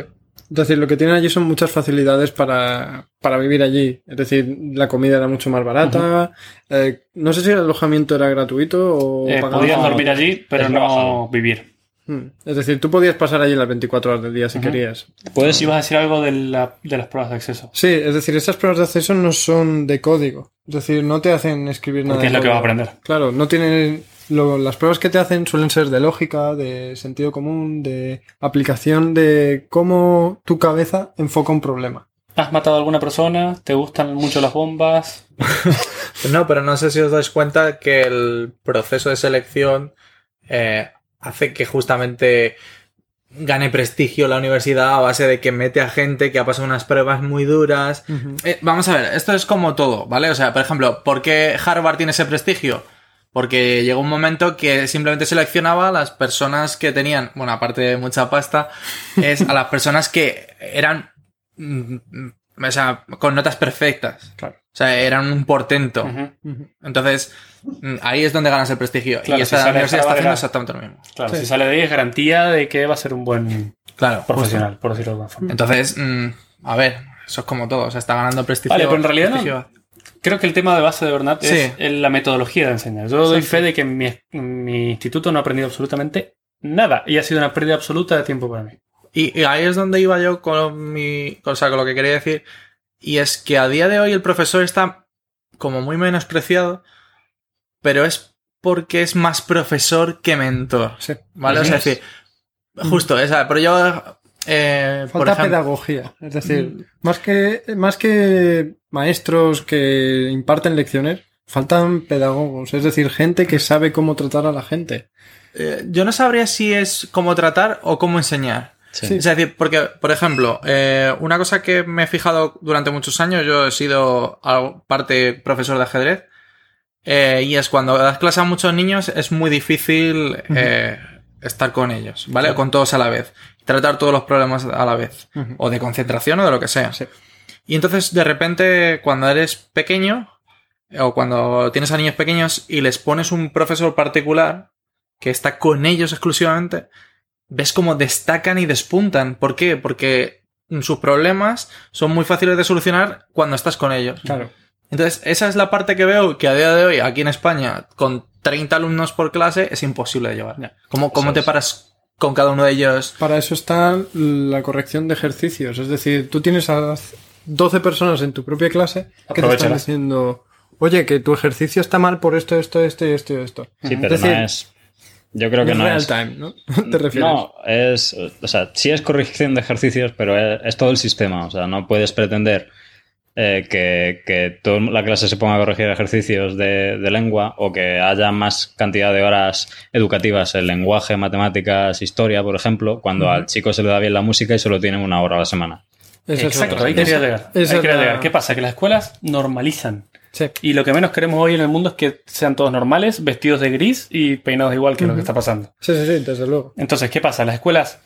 [SPEAKER 2] Es decir, lo que tienen allí son muchas facilidades para, para vivir allí. Es decir, la comida era mucho más barata. eh, no sé si el alojamiento era gratuito o
[SPEAKER 1] Eh, podías dormir allí, pero
[SPEAKER 3] es
[SPEAKER 1] no vivir.
[SPEAKER 2] Mm. Es decir, tú podías pasar allí las 24 horas del día si querías.
[SPEAKER 3] puedes
[SPEAKER 1] Si ibas a decir algo de, la- de las pruebas de acceso.
[SPEAKER 2] Sí, es decir, esas pruebas de acceso no son de código. Es decir, no te hacen escribir nada.
[SPEAKER 1] Porque es lo que vas a aprender.
[SPEAKER 2] Claro, no tienen. lo- las pruebas que te hacen suelen ser de lógica, de sentido común, de aplicación de cómo tu cabeza enfoca un problema.
[SPEAKER 1] ¿Has matado a alguna persona? ¿Te gustan mucho las bombas?
[SPEAKER 4] No, pero no sé si os dais cuenta que el proceso de selección eh, hace que justamente gane prestigio la universidad a base de que mete a gente que ha pasado unas pruebas muy duras. Eh, vamos a ver, esto es como todo, ¿vale? O sea, por ejemplo, ¿por qué Harvard tiene ese prestigio? Porque llegó un momento que simplemente seleccionaba a las personas que tenían, bueno, aparte de mucha pasta, es a las personas que eran, mm, mm, o sea, con notas perfectas.
[SPEAKER 1] Claro.
[SPEAKER 4] O sea, eran un portento. Entonces, mm, ahí es donde ganas el prestigio.
[SPEAKER 1] Claro,
[SPEAKER 4] y
[SPEAKER 1] si sale
[SPEAKER 4] universidad está haciendo exactamente lo mismo.
[SPEAKER 1] Claro,
[SPEAKER 2] Sí.
[SPEAKER 1] si sale de ahí es garantía de que va a ser un buen
[SPEAKER 4] Claro.
[SPEAKER 1] profesional, por decirlo de alguna forma.
[SPEAKER 4] Entonces, mm, a ver, eso es como todo. O sea, está ganando prestigio.
[SPEAKER 1] Vale, pero en realidad no-. Creo que el tema de base de Bernat
[SPEAKER 4] Sí.
[SPEAKER 1] es la metodología de enseñar. Yo doy
[SPEAKER 4] Exacto.
[SPEAKER 1] fe de que en mi, mi instituto no he aprendido absolutamente nada y ha sido una pérdida absoluta de tiempo para mí.
[SPEAKER 4] Y, y ahí es donde iba yo con mi. O sea, con lo que quería decir. Y es que a día de hoy el profesor está como muy menospreciado, pero es porque es más profesor que mentor.
[SPEAKER 2] Sí.
[SPEAKER 4] ¿Vale? O sea, es decir, justo, esa, pero yo. eh,
[SPEAKER 2] Falta
[SPEAKER 4] ejemplo,
[SPEAKER 2] pedagogía. Es decir, más que, más que maestros que imparten lecciones, faltan pedagogos. Es decir, gente que sabe cómo tratar a la gente.
[SPEAKER 4] eh, yo no sabría si es cómo tratar o cómo enseñar.
[SPEAKER 3] Sí.
[SPEAKER 4] Es decir, porque, por ejemplo, eh, una cosa que me he fijado durante muchos años, yo he sido parte profesor de ajedrez, eh, y es cuando das clase a muchos niños es muy difícil eh, estar con ellos, ¿vale? Con todos a la vez. Tratar todos los problemas a la vez. O de concentración o de lo que sea.
[SPEAKER 2] Sí.
[SPEAKER 4] Y entonces, de repente, cuando eres pequeño, o cuando tienes a niños pequeños y les pones un profesor particular que está con ellos exclusivamente, ves cómo destacan y despuntan. ¿Por qué? Porque sus problemas son muy fáciles de solucionar cuando estás con ellos.
[SPEAKER 2] Claro.
[SPEAKER 4] Entonces, esa es la parte que veo que a día de hoy, aquí en España, con 30 alumnos por clase, es imposible de llevar.
[SPEAKER 1] Ya.
[SPEAKER 4] ¿Cómo, cómo te paras con cada uno de ellos?
[SPEAKER 2] Para eso está la corrección de ejercicios. Es decir, tú tienes a 12 personas en tu propia clase que te están diciendo, oye, que tu ejercicio está mal por esto, esto, esto y esto y esto.
[SPEAKER 3] Sí, pero
[SPEAKER 2] Es decir,
[SPEAKER 3] no es. Yo creo que no
[SPEAKER 2] real
[SPEAKER 3] es.
[SPEAKER 2] time, ¿no? ¿Te refieres?
[SPEAKER 3] No, es. O sea, sí es corrección de ejercicios, pero es, es todo el sistema. O sea, no puedes pretender eh, que, que toda la clase se ponga a corregir ejercicios de, de lengua o que haya más cantidad de horas educativas en lenguaje, matemáticas, historia, por ejemplo, cuando al chico se le da bien la música y solo tienen una hora a la semana.
[SPEAKER 1] Exacto, ahí quería llegar. Ahí quería
[SPEAKER 2] la-
[SPEAKER 1] llegar. ¿Qué pasa? Que las escuelas normalizan.
[SPEAKER 2] Sí.
[SPEAKER 1] Y lo que menos queremos hoy en el mundo es que sean todos normales, vestidos de gris y peinados igual que lo que está pasando.
[SPEAKER 2] Sí, sí, sí, desde luego.
[SPEAKER 1] Entonces, ¿qué pasa? Las escuelas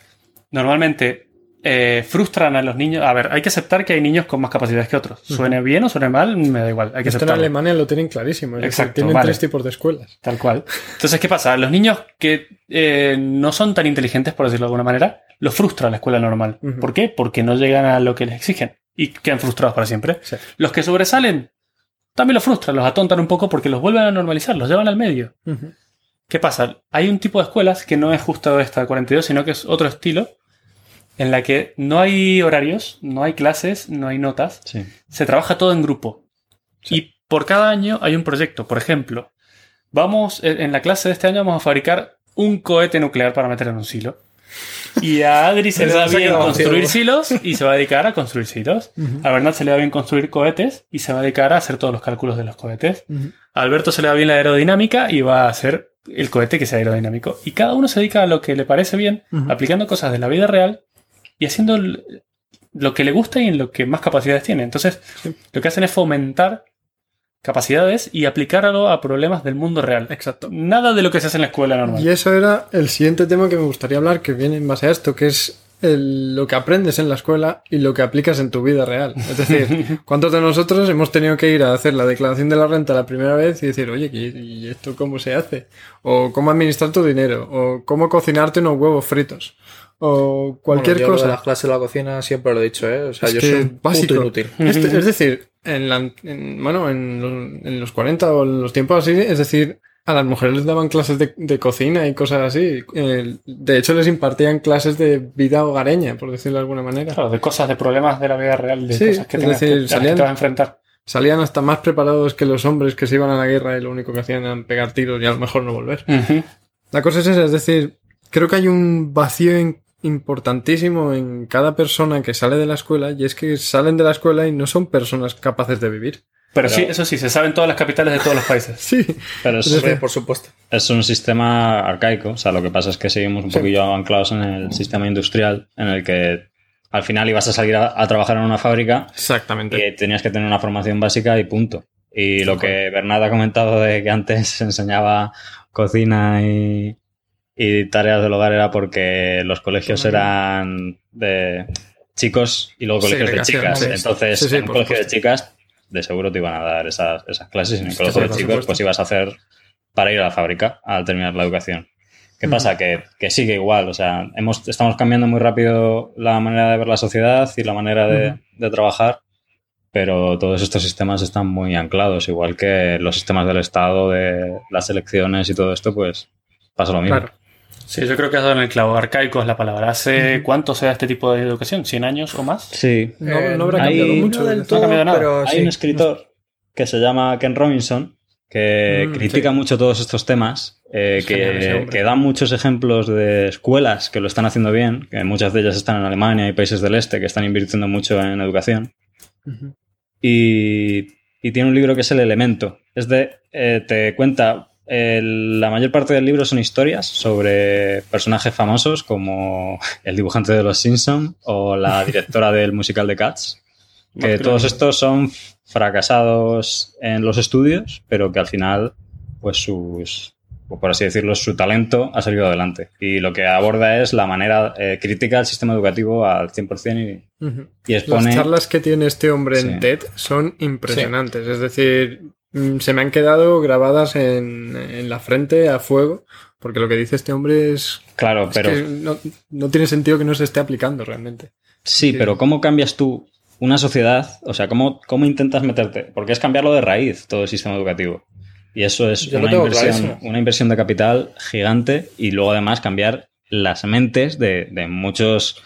[SPEAKER 1] normalmente eh, frustran a los niños. A ver, hay que aceptar que hay niños con más capacidades que otros. Suene bien o suene mal, me da igual. Hay que
[SPEAKER 2] Esto en. Alemania lo tienen clarísimo. es decir,
[SPEAKER 1] Exacto,
[SPEAKER 2] tienen
[SPEAKER 1] vale.
[SPEAKER 2] tres tipos de escuelas.
[SPEAKER 1] Tal cual. Entonces, ¿qué pasa? Los niños que eh, no son tan inteligentes, por decirlo de alguna manera, los frustra la escuela normal. ¿Por qué? Porque no llegan a lo que les exigen y quedan frustrados para siempre.
[SPEAKER 2] Sí.
[SPEAKER 1] Los que sobresalen también los frustran, los atontan un poco porque los vuelven a normalizar, los llevan al medio. ¿Qué pasa? Hay un tipo de escuelas que no es justo esta 42, sino que es otro estilo, en la que no hay horarios, no hay clases, no hay notas,
[SPEAKER 3] Sí.
[SPEAKER 1] se trabaja todo en grupo. Y por cada año hay un proyecto. Por ejemplo, vamos, en la clase de este año vamos a fabricar un cohete nuclear para meter en un silo. Y a Adri se le da bien construir silos y se va a dedicar a construir silos.
[SPEAKER 2] Ujú.
[SPEAKER 1] A Bernat se le da bien construir cohetes y se va a dedicar a hacer todos los cálculos de los cohetes. A Alberto se le da bien la aerodinámica y va a hacer el cohete que sea aerodinámico. Y cada uno se dedica a lo que le parece bien, aplicando cosas de la vida real y haciendo lo que le gusta y en lo que más capacidades tiene. Entonces, lo que hacen es fomentar capacidades y aplicarlo a problemas del mundo real.
[SPEAKER 2] Exacto.
[SPEAKER 1] Nada de lo que se hace en la escuela normal.
[SPEAKER 2] Y eso era el siguiente tema que me gustaría hablar, que viene en base a esto, que es el- lo que aprendes en la escuela y lo que aplicas en tu vida real. Es decir, ¿cuántos de nosotros hemos tenido que ir a hacer la declaración de la renta la primera vez y decir, oye, ¿y y esto cómo se hace? O cómo administrar tu dinero, o cómo cocinarte unos huevos fritos, o cualquier
[SPEAKER 4] Bueno, yo lo de
[SPEAKER 2] cosa.
[SPEAKER 4] las clases de la cocina siempre lo he dicho, ¿eh? O sea,
[SPEAKER 2] Es
[SPEAKER 4] yo soy un
[SPEAKER 2] básico.
[SPEAKER 4] puto inútil.
[SPEAKER 2] Este- es decir, en la- en- bueno, en los, en los 40 o en los tiempos así, es decir, a las mujeres les daban clases de, de cocina y cosas así. Eh, de hecho, les impartían clases de vida hogareña, por decirlo de alguna manera.
[SPEAKER 1] Claro, de cosas, de problemas de la vida real, de
[SPEAKER 2] Sí,
[SPEAKER 1] cosas que,
[SPEAKER 2] es decir,
[SPEAKER 1] que, a las que
[SPEAKER 2] salían-
[SPEAKER 1] te vas a enfrentar.
[SPEAKER 2] Salían hasta más preparados que los hombres que se iban a la guerra y lo único que hacían era pegar tiros y a lo mejor no volver.
[SPEAKER 1] Ujú.
[SPEAKER 2] La cosa es esa, es decir, creo que hay un vacío in- importantísimo en cada persona que sale de la escuela y es que salen de la escuela y no son personas capaces de vivir.
[SPEAKER 1] Pero,
[SPEAKER 3] Pero-
[SPEAKER 1] sí, eso sí, se saben todas las capitales de todos los países.
[SPEAKER 2] Sí,
[SPEAKER 3] Pero es,
[SPEAKER 4] por supuesto.
[SPEAKER 3] es un sistema arcaico. O sea, lo que pasa es que seguimos un
[SPEAKER 2] Sí.
[SPEAKER 3] poquillo anclados en el sistema industrial, en el que al final ibas a salir a, a trabajar en una fábrica
[SPEAKER 2] exactamente.
[SPEAKER 3] y tenías que tener una formación básica y punto. Y lo que Bernat ha comentado de que antes se enseñaba cocina y, y tareas del hogar era porque los colegios eran de chicos y luego colegios de chicas.
[SPEAKER 2] sí.
[SPEAKER 3] Entonces,
[SPEAKER 2] Sí,
[SPEAKER 3] en un colegio de chicas, de seguro te iban a dar esas, esas clases. Y en
[SPEAKER 2] Sí,
[SPEAKER 3] colegio de chicos,
[SPEAKER 2] supuesto.
[SPEAKER 3] pues ibas a hacer para ir a la fábrica al terminar la educación. ¿Qué pasa? Que, que sigue igual. O sea, hemos, estamos cambiando muy rápido la manera de ver la sociedad y la manera de, trabajar, pero todos estos sistemas están muy anclados, igual que los sistemas del Estado, de las elecciones y todo esto, pues pasa lo mismo.
[SPEAKER 2] Claro.
[SPEAKER 1] Sí, yo creo que has dado en el clavo. Arcaico es la palabra. ¿Hace cuánto se da este tipo de educación? ¿100 años o más?
[SPEAKER 3] Sí.
[SPEAKER 2] No,
[SPEAKER 4] Eh,
[SPEAKER 2] no habrá cambiado
[SPEAKER 3] no
[SPEAKER 2] mucho.
[SPEAKER 4] del
[SPEAKER 1] todo. ha cambiado nada.
[SPEAKER 4] pero
[SPEAKER 3] Hay
[SPEAKER 4] sí.
[SPEAKER 3] un escritor que se llama Ken Robinson que
[SPEAKER 2] Mm,
[SPEAKER 3] critica
[SPEAKER 2] sí.
[SPEAKER 3] mucho todos estos temas, eh,
[SPEAKER 2] Es
[SPEAKER 3] que, que da muchos ejemplos de escuelas que lo están haciendo bien, que muchas de ellas están en Alemania y países del este que están invirtiendo mucho en educación. Y, y tiene un libro que es El Elemento. Es de, eh, te cuenta, el- la mayor parte del libro son historias sobre personajes famosos como el dibujante de Los Simpson o la directora del musical de Cats. Que todos estos son fracasados en los estudios, pero que al final, pues sus, por así decirlo, su talento ha salido adelante. Y lo que aborda es la manera eh, crítica al sistema educativo al 100% y, y
[SPEAKER 2] Las
[SPEAKER 3] expone...
[SPEAKER 2] charlas que tiene este hombre en
[SPEAKER 3] Sí.
[SPEAKER 2] TED son impresionantes. Es decir, se me han quedado grabadas en, en la frente a fuego, porque lo que dice este hombre es,
[SPEAKER 3] Claro,
[SPEAKER 2] es
[SPEAKER 3] pero...
[SPEAKER 2] que no, no tiene sentido que no se esté aplicando realmente.
[SPEAKER 3] Sí,
[SPEAKER 2] Sí.
[SPEAKER 3] pero ¿cómo cambias tú una sociedad? O sea, ¿cómo, ¿cómo intentas meterte? Porque es cambiarlo de raíz todo el sistema educativo. Y eso es una inversión, una inversión de capital gigante y luego además cambiar las mentes de, de muchos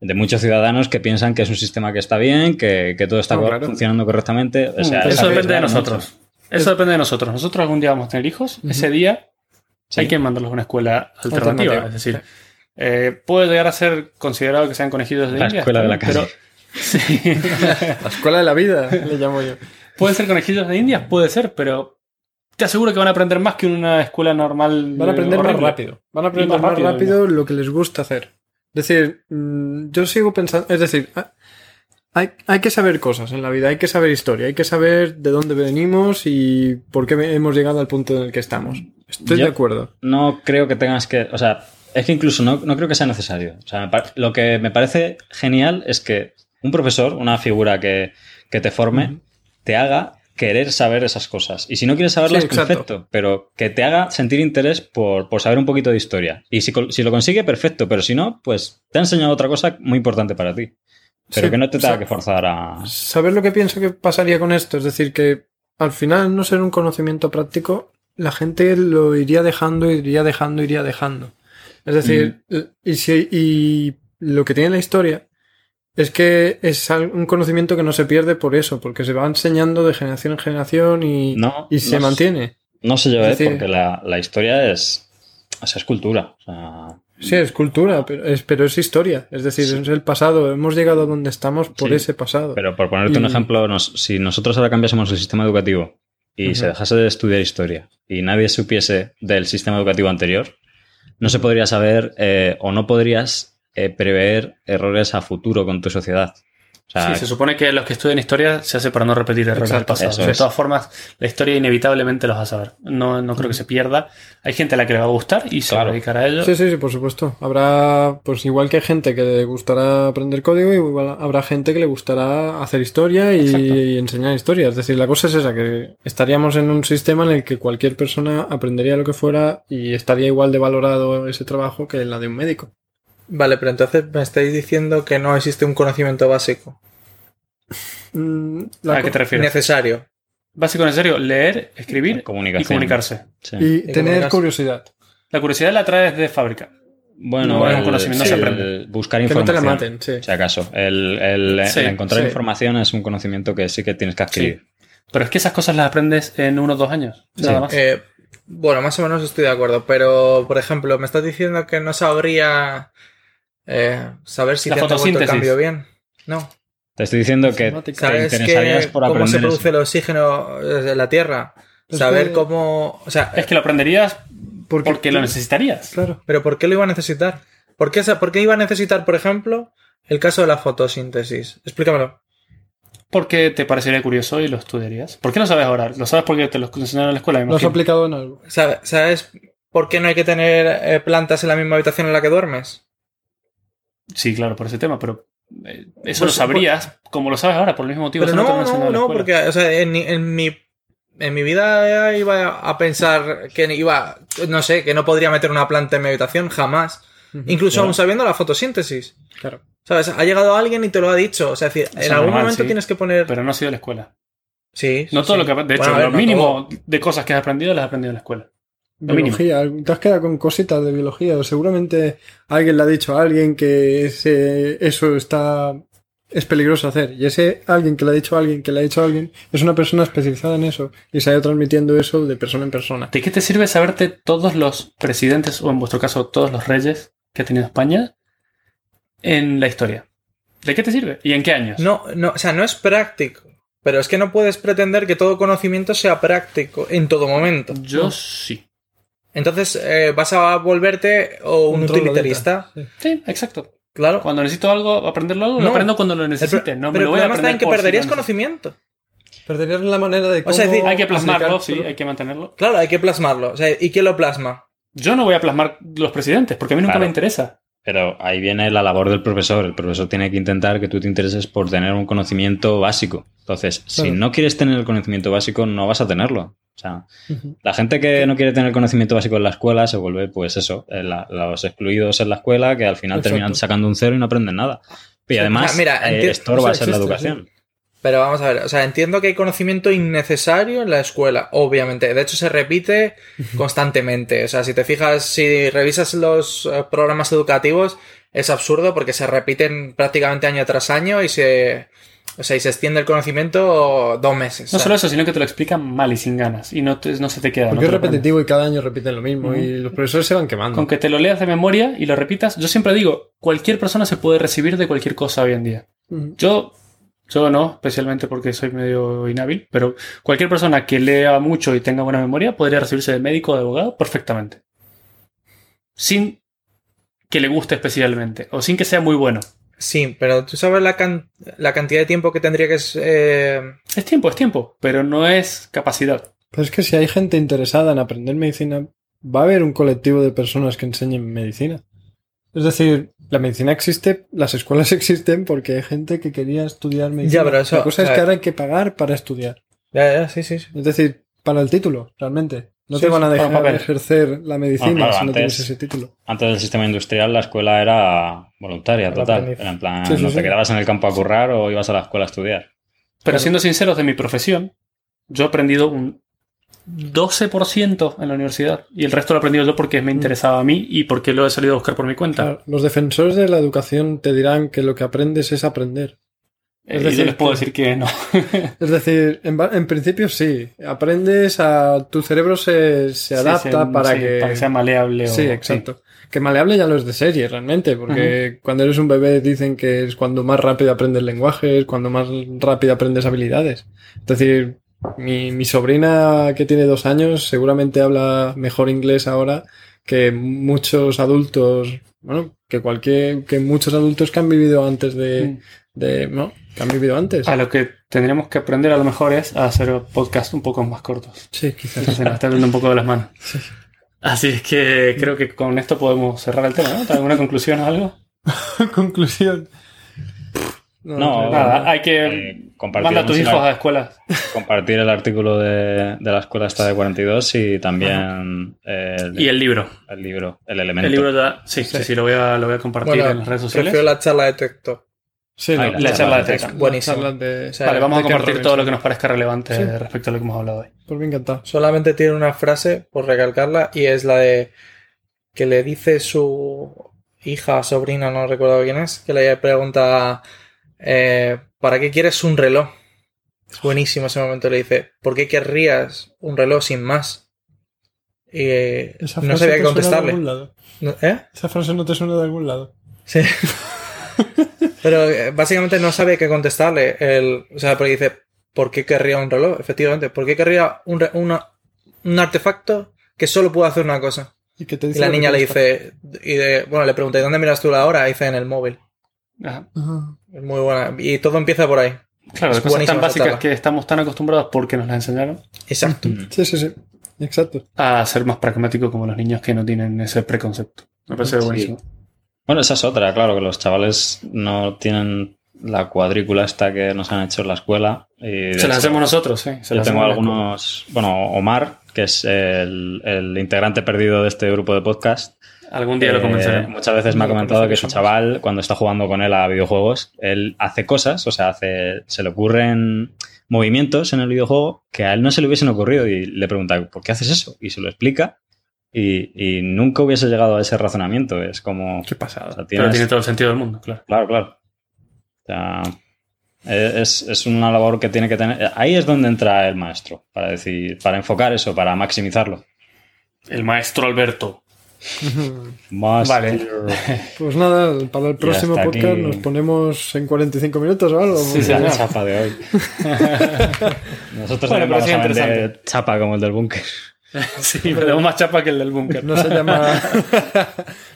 [SPEAKER 3] de muchos ciudadanos que piensan que es un sistema que está bien, que, que todo está
[SPEAKER 2] No,
[SPEAKER 3] co-
[SPEAKER 2] claro.
[SPEAKER 3] funcionando correctamente. O sea,
[SPEAKER 1] Mm,
[SPEAKER 3] es
[SPEAKER 1] eso depende de nosotros. Eso depende de nosotros. Nosotros algún día vamos a tener hijos. Ese día
[SPEAKER 3] Sí.
[SPEAKER 1] hay que mandarlos a una escuela alternativa.
[SPEAKER 2] Alternativa,
[SPEAKER 1] Es decir, eh, puede llegar a ser considerado que sean conejillos de
[SPEAKER 3] La
[SPEAKER 1] India.
[SPEAKER 3] escuela de la
[SPEAKER 1] pero-
[SPEAKER 3] calle.
[SPEAKER 1] Sí.
[SPEAKER 2] La escuela de la vida, le llamo yo.
[SPEAKER 1] puede ser conejillos de India, puede ser, pero te aseguro que van a aprender más que en una escuela normal.
[SPEAKER 2] Van a aprender más rápido. Van a aprender
[SPEAKER 1] más
[SPEAKER 2] más
[SPEAKER 1] rápido,
[SPEAKER 2] rápido, lo que les gusta hacer. Es decir, mm, yo sigo pensando, es decir, ah, hay, hay que saber cosas en la vida, hay que saber historia, hay que saber de dónde venimos y por qué hemos llegado al punto en el que estamos. Estoy
[SPEAKER 3] Yo-
[SPEAKER 2] de acuerdo.
[SPEAKER 3] no creo que tengas que. O sea, es que incluso no, no creo que sea necesario. O sea, lo que me parece genial es que un profesor, una figura que, que te forme, te haga querer saber esas cosas. Y si no quieres saberlas,
[SPEAKER 2] Sí,
[SPEAKER 3] perfecto. Pero que te haga sentir interés por, por saber un poquito de historia. Y si, si lo consigue, perfecto. Pero si no, pues te ha enseñado otra cosa muy importante para ti. Pero
[SPEAKER 2] Sí,
[SPEAKER 3] que no te tenga que forzar a.
[SPEAKER 2] ¿Saber lo que pienso que pasaría con esto? Es decir, que al final no ser un conocimiento práctico, la gente lo iría dejando, iría dejando, iría dejando. Es decir, y, si, y lo que tiene la historia es que es un conocimiento que no se pierde por eso, porque se va enseñando de generación en generación y,
[SPEAKER 3] No,
[SPEAKER 2] y se
[SPEAKER 3] no-
[SPEAKER 2] mantiene.
[SPEAKER 3] No sé yo,
[SPEAKER 2] Es
[SPEAKER 3] ¿eh?
[SPEAKER 2] decir-
[SPEAKER 3] porque la, la historia es. O sea, es cultura. O sea,
[SPEAKER 2] Sí, es cultura, pero es, pero es historia. Es decir,
[SPEAKER 3] Sí.
[SPEAKER 2] es el pasado. Hemos llegado a donde estamos por
[SPEAKER 3] Sí,
[SPEAKER 2] ese pasado.
[SPEAKER 3] Pero por ponerte un ejemplo, nos- si nosotros ahora cambiásemos el sistema educativo y se dejase de estudiar historia y nadie supiese del sistema educativo anterior, no se podría saber eh, o no podrías eh, prever errores a futuro con tu sociedad. O sea,
[SPEAKER 1] Sí, se supone que los que estudian historia se hace para no repetir errores del pasado.
[SPEAKER 3] eso
[SPEAKER 1] De
[SPEAKER 3] es.
[SPEAKER 1] todas formas, la historia inevitablemente los vas a ver. No, no creo que se pierda. Hay gente a la que le va a gustar y se va
[SPEAKER 3] Claro.
[SPEAKER 1] a dedicar a ello.
[SPEAKER 2] Sí, sí, sí, por supuesto. Habrá, pues igual que hay gente que le gustará aprender código, igual habrá gente que le gustará hacer historia y, y enseñar historia. Es decir, la cosa es esa, que estaríamos en un sistema en el que cualquier persona aprendería lo que fuera y estaría igual de valorado ese trabajo que la de un médico.
[SPEAKER 4] Vale, pero entonces me estáis diciendo que no existe un conocimiento básico
[SPEAKER 2] Mm, la
[SPEAKER 1] ¿A qué te refieres?
[SPEAKER 4] necesario.
[SPEAKER 1] Básico, en serio, leer, escribir
[SPEAKER 3] Comunicación.
[SPEAKER 1] y comunicarse.
[SPEAKER 3] sí.
[SPEAKER 2] y
[SPEAKER 4] Y
[SPEAKER 2] tener
[SPEAKER 4] comunicarse.
[SPEAKER 2] curiosidad.
[SPEAKER 1] La curiosidad la traes de fábrica.
[SPEAKER 3] Bueno,
[SPEAKER 1] Bueno,
[SPEAKER 3] el,
[SPEAKER 1] conocimiento
[SPEAKER 2] se
[SPEAKER 3] el
[SPEAKER 1] aprende.
[SPEAKER 3] buscar
[SPEAKER 2] Que no te
[SPEAKER 3] información.
[SPEAKER 2] la maten, sí.
[SPEAKER 3] Si acaso. El, el-
[SPEAKER 1] Sí,
[SPEAKER 3] el encontrar
[SPEAKER 2] sí.
[SPEAKER 3] información es un conocimiento que sí que tienes que adquirir.
[SPEAKER 1] Pero es que esas cosas las aprendes en uno o dos años.
[SPEAKER 3] Sí.
[SPEAKER 1] Nada más.
[SPEAKER 4] Eh, bueno, más o menos estoy de acuerdo, pero por ejemplo, me estás diciendo que no sabría eh, saber si
[SPEAKER 1] La
[SPEAKER 4] te han el
[SPEAKER 1] fotosíntesis.
[SPEAKER 4] cambio bien. No.
[SPEAKER 3] Te estoy diciendo que te
[SPEAKER 4] ¿Sabes
[SPEAKER 3] interesarías
[SPEAKER 4] que,
[SPEAKER 3] por
[SPEAKER 4] cómo se
[SPEAKER 3] aprender
[SPEAKER 4] produce
[SPEAKER 3] eso.
[SPEAKER 4] el oxígeno de la Tierra? Saber
[SPEAKER 2] que-
[SPEAKER 4] cómo... O sea,
[SPEAKER 1] es que lo aprenderías
[SPEAKER 2] Porque,
[SPEAKER 1] porque lo necesitarías.
[SPEAKER 2] Claro.
[SPEAKER 4] ¿Pero por qué lo iba a necesitar? ¿Por qué, por qué iba a necesitar, por ejemplo, el caso de la fotosíntesis? Explícamelo.
[SPEAKER 1] Porque te parecería curioso y lo estudiarías. ¿Por qué lo sabes ahora? ¿Lo sabes porque te lo enseñaron en la escuela? me
[SPEAKER 2] Lo has aplicado en algo.
[SPEAKER 4] ¿Sabe- ¿Sabes por qué no hay que tener eh, plantas en la misma habitación en la que duermes?
[SPEAKER 1] Sí, claro, por ese tema, pero eh, eso
[SPEAKER 4] Pues-
[SPEAKER 1] lo sabrías como lo sabes ahora, por el mismo motivo.
[SPEAKER 4] Pero no, no, no, porque o sea, en, en mi, en mi vida iba a pensar que iba, no sé, que no podría meter una planta en mi habitación, jamás. Incluso
[SPEAKER 3] Claro.
[SPEAKER 4] aún sabiendo la fotosíntesis.
[SPEAKER 2] Claro.
[SPEAKER 4] ¿Sabes? Ha llegado alguien y te lo ha dicho. O sea, es decir, en algún
[SPEAKER 1] normal,
[SPEAKER 4] momento
[SPEAKER 1] sí.
[SPEAKER 4] tienes que poner...
[SPEAKER 1] Pero no ha sido en la escuela.
[SPEAKER 4] Sí,
[SPEAKER 1] No
[SPEAKER 4] sí,
[SPEAKER 1] todo
[SPEAKER 4] sí.
[SPEAKER 1] lo que. De hecho,
[SPEAKER 4] Bueno, ver,
[SPEAKER 1] lo
[SPEAKER 4] no
[SPEAKER 1] mínimo de cosas que has aprendido las has aprendido en la escuela.
[SPEAKER 2] Biología, te has quedado con cositas de biología. O seguramente alguien le ha dicho a alguien que ese, eso está es peligroso hacer. Y ese alguien que le ha dicho a alguien que le ha dicho a alguien es una persona especializada en eso y se ha ido transmitiendo eso de persona en persona.
[SPEAKER 1] ¿De qué te sirve saberte todos los presidentes, o en vuestro caso, todos los reyes que ha tenido España en la historia? ¿De qué te sirve? ¿Y en qué años?
[SPEAKER 4] No, no, o sea, no es práctico. Pero es que no puedes pretender que todo conocimiento sea práctico en todo momento.
[SPEAKER 1] Yo sí.
[SPEAKER 4] Entonces eh, vas a volverte o un,
[SPEAKER 2] Un
[SPEAKER 4] utilitarista.
[SPEAKER 1] Sí, exacto.
[SPEAKER 4] Claro.
[SPEAKER 1] Cuando necesito algo, aprenderlo algo, lo
[SPEAKER 4] No.
[SPEAKER 1] aprendo cuando lo necesite. No me
[SPEAKER 4] pero
[SPEAKER 1] lo voy a aprender
[SPEAKER 4] en que perderías
[SPEAKER 1] lo
[SPEAKER 4] conocimiento.
[SPEAKER 2] Perderías la manera de
[SPEAKER 4] O
[SPEAKER 2] cómo
[SPEAKER 4] sea, es decir,
[SPEAKER 1] Hay que plasmarlo, sí, hay que mantenerlo.
[SPEAKER 4] Claro, hay que plasmarlo. O sea, ¿y quién lo plasma?
[SPEAKER 1] Yo no voy a plasmar los presidentes, porque a mí nunca
[SPEAKER 3] Claro.
[SPEAKER 1] me interesa.
[SPEAKER 3] Pero ahí viene la labor del profesor. El profesor tiene que intentar que tú te intereses por tener un conocimiento básico. Entonces, si no quieres tener el conocimiento básico, no vas a tenerlo. O sea, la gente que no quiere tener conocimiento básico en la escuela se vuelve, pues eso, eh, la- los excluidos en la escuela que al final
[SPEAKER 2] Exacto.
[SPEAKER 3] terminan sacando un cero y no aprenden nada. Y además,
[SPEAKER 4] Ah, mira,
[SPEAKER 3] eh,
[SPEAKER 4] enti-
[SPEAKER 3] estorbas en la educación.
[SPEAKER 4] Pero vamos a ver, o sea, entiendo que hay conocimiento innecesario en la escuela, obviamente. De hecho, se repite constantemente. O sea, si te fijas, si revisas los eh, programas educativos, es absurdo porque se repiten prácticamente año tras año y se, o sea, y se extiende el conocimiento dos meses.
[SPEAKER 1] No solo eso, sino que te lo explican mal y sin ganas. Y no, te- no se te queda. no
[SPEAKER 2] Porque
[SPEAKER 1] te
[SPEAKER 2] es repetitivo y cada año repiten lo mismo y los profesores se van quemando.
[SPEAKER 1] Con que te lo leas de memoria y lo repitas, yo siempre digo, cualquier persona se puede recibir de cualquier cosa hoy en día. Yo, yo no, especialmente porque soy medio inhábil, pero cualquier persona que lea mucho y tenga buena memoria podría recibirse de médico o de abogado perfectamente. Sin que le guste especialmente o sin que sea muy bueno.
[SPEAKER 4] Sí, pero tú sabes la, can- la cantidad de tiempo que tendría que... es, eh,
[SPEAKER 1] Es tiempo, es tiempo, pero no es capacidad.
[SPEAKER 2] Pero es que si hay gente interesada en aprender medicina, va a haber un colectivo de personas que enseñen medicina. Es decir, la medicina existe, las escuelas existen porque hay gente que quería estudiar medicina.
[SPEAKER 4] Ya, pero eso-
[SPEAKER 2] la cosa es que ahora hay que pagar para estudiar.
[SPEAKER 4] Ya, ya, sí, sí. sí.
[SPEAKER 2] Es decir, para el título, realmente. No
[SPEAKER 4] Sí,
[SPEAKER 2] te van a dejar ejercer la medicina
[SPEAKER 3] Ah, claro,
[SPEAKER 2] si no
[SPEAKER 3] antes-
[SPEAKER 2] tienes ese título.
[SPEAKER 3] Antes del sistema industrial, la escuela era voluntaria,
[SPEAKER 4] Era
[SPEAKER 3] total. Era en plan,
[SPEAKER 2] Sí, sí,
[SPEAKER 3] no
[SPEAKER 2] sí.
[SPEAKER 3] te quedabas en el campo a currar o ibas a la escuela a estudiar.
[SPEAKER 1] Pero
[SPEAKER 2] Claro.
[SPEAKER 1] siendo sinceros de mi profesión, yo he aprendido un 12% en la universidad y el resto lo he aprendido yo porque me interesaba a mí y porque lo he salido a buscar por mi cuenta.
[SPEAKER 2] Claro, los defensores de la educación te dirán que lo que aprendes es aprender.
[SPEAKER 1] Eh,
[SPEAKER 2] Es
[SPEAKER 1] y
[SPEAKER 2] decir,
[SPEAKER 1] yo les puedo decir que no.
[SPEAKER 2] Es decir, en, principio sí. Aprendes a. Tu cerebro se, se adapta
[SPEAKER 1] Sí,
[SPEAKER 2] para,
[SPEAKER 1] sí,
[SPEAKER 2] que,
[SPEAKER 1] para que sea maleable. o-
[SPEAKER 2] Sí, exacto. Que maleable ya lo es de serie, realmente, porque cuando eres un bebé dicen que es cuando más rápido aprendes lenguajes, cuando más rápido aprendes habilidades. Es decir, mi, mi sobrina que tiene dos años seguramente habla mejor inglés ahora que muchos adultos, bueno, que cualquier, que muchos adultos que han vivido antes de,
[SPEAKER 1] Mm.
[SPEAKER 2] de, ¿no? que han vivido antes.
[SPEAKER 1] A lo que tendríamos que aprender a lo mejor es a hacer podcasts un poco más cortos.
[SPEAKER 2] Sí, quizás.
[SPEAKER 1] Se nos está viendo un poco de las manos. Así es que creo que con esto podemos cerrar el tema, ¿no? ¿Alguna conclusión o algo?
[SPEAKER 2] Conclusión.
[SPEAKER 3] No,
[SPEAKER 1] Nada, hay que
[SPEAKER 3] Eh, compartir
[SPEAKER 1] manda a tus hijos a escuelas.
[SPEAKER 3] Compartir el artículo de, de la escuela esta de 42 y también el,
[SPEAKER 1] Y el libro.
[SPEAKER 3] el libro, el elemento.
[SPEAKER 1] El libro ya, sí, sí, sí, lo voy a, lo voy a compartir
[SPEAKER 4] Bueno,
[SPEAKER 1] en las redes sociales.
[SPEAKER 4] prefiero la charla de TikTok.
[SPEAKER 2] Sí,
[SPEAKER 3] Ay, la charla de
[SPEAKER 1] texto.
[SPEAKER 4] Buenísimo.
[SPEAKER 2] charlas de-
[SPEAKER 4] O sea,
[SPEAKER 1] Vale, vamos a compartir todo lo que nos parezca relevante
[SPEAKER 2] Sí.
[SPEAKER 1] respecto a lo que hemos hablado hoy.
[SPEAKER 2] Pues me encantado.
[SPEAKER 4] Solamente tiene una frase, por recalcarla, y es la de que le dice su hija, sobrina, no recuerdo quién es, que le pregunta, eh, ¿para qué quieres un reloj? Es buenísimo ese momento, le dice, ¿por qué querrías un reloj sin más? Y eh,
[SPEAKER 2] Esa
[SPEAKER 4] no
[SPEAKER 2] frase
[SPEAKER 4] sabía
[SPEAKER 2] te
[SPEAKER 4] qué
[SPEAKER 2] suena de
[SPEAKER 4] contestarle.
[SPEAKER 2] algún lado.
[SPEAKER 4] No- ¿Eh?
[SPEAKER 2] Esa frase no te suena de algún lado.
[SPEAKER 4] Sí. Pero eh, básicamente no sabe qué contestarle. El, o sea, porque dice, ¿por qué querría un reloj? Efectivamente, ¿por qué querría un, re- una- un artefacto que solo puede hacer una cosa?
[SPEAKER 2] Y, que te
[SPEAKER 4] Y
[SPEAKER 2] dice
[SPEAKER 4] la niña le dice, y de, bueno, le pregunté, ¿dónde miras tú la hora? Y dice, en el móvil.
[SPEAKER 1] Ajá.
[SPEAKER 2] Ajá.
[SPEAKER 4] Es muy buena. Y todo empieza por ahí.
[SPEAKER 1] Claro,
[SPEAKER 4] Es
[SPEAKER 1] de cosas tan básicas que estamos tan acostumbrados porque nos las enseñaron
[SPEAKER 4] Exacto.
[SPEAKER 3] Mm.
[SPEAKER 2] Sí, sí, sí. Exacto.
[SPEAKER 1] a ser más pragmáticos como los niños que no tienen ese preconcepto. Me parece
[SPEAKER 3] Sí.
[SPEAKER 1] buenísimo.
[SPEAKER 3] Bueno, esa es otra, claro, que los chavales no tienen la cuadrícula esta que nos han hecho en la escuela. Y
[SPEAKER 1] Se las
[SPEAKER 3] hecho,
[SPEAKER 1] hacemos nosotros, sí. Se
[SPEAKER 3] Yo
[SPEAKER 1] las
[SPEAKER 3] tengo
[SPEAKER 1] la
[SPEAKER 3] algunos, bueno, Omar, que es el, el integrante perdido de este grupo de podcast.
[SPEAKER 1] Algún día lo
[SPEAKER 3] eh,
[SPEAKER 1] convenceré.
[SPEAKER 3] muchas veces me ha comentado que su chaval, cuando está jugando con él a videojuegos, él hace cosas, o sea, hace, se le ocurren movimientos en el videojuego que a él no se le hubiesen ocurrido y le pregunta, ¿por qué haces eso? Y se lo explica y, y nunca hubiese llegado a ese razonamiento. Es como...
[SPEAKER 2] Qué pasada.
[SPEAKER 3] o sea,
[SPEAKER 1] Pero tiene todo el sentido del mundo, claro.
[SPEAKER 3] Claro, claro. O sea, es, es una labor que tiene que tener. Ahí es donde entra el maestro, para decir, para enfocar eso, para maximizarlo.
[SPEAKER 1] El maestro Alberto.
[SPEAKER 3] Master.
[SPEAKER 1] Vale.
[SPEAKER 2] Pues nada, para el próximo podcast
[SPEAKER 3] aquí.
[SPEAKER 2] nos ponemos en 45 minutos o algo.
[SPEAKER 1] Sí,
[SPEAKER 3] Es la chapa de hoy. Nosotros
[SPEAKER 1] Bueno,
[SPEAKER 3] vamos a vender chapa como el del búnker.
[SPEAKER 1] Sí, pero tenemos más chapa que el del búnker.
[SPEAKER 2] No se llama.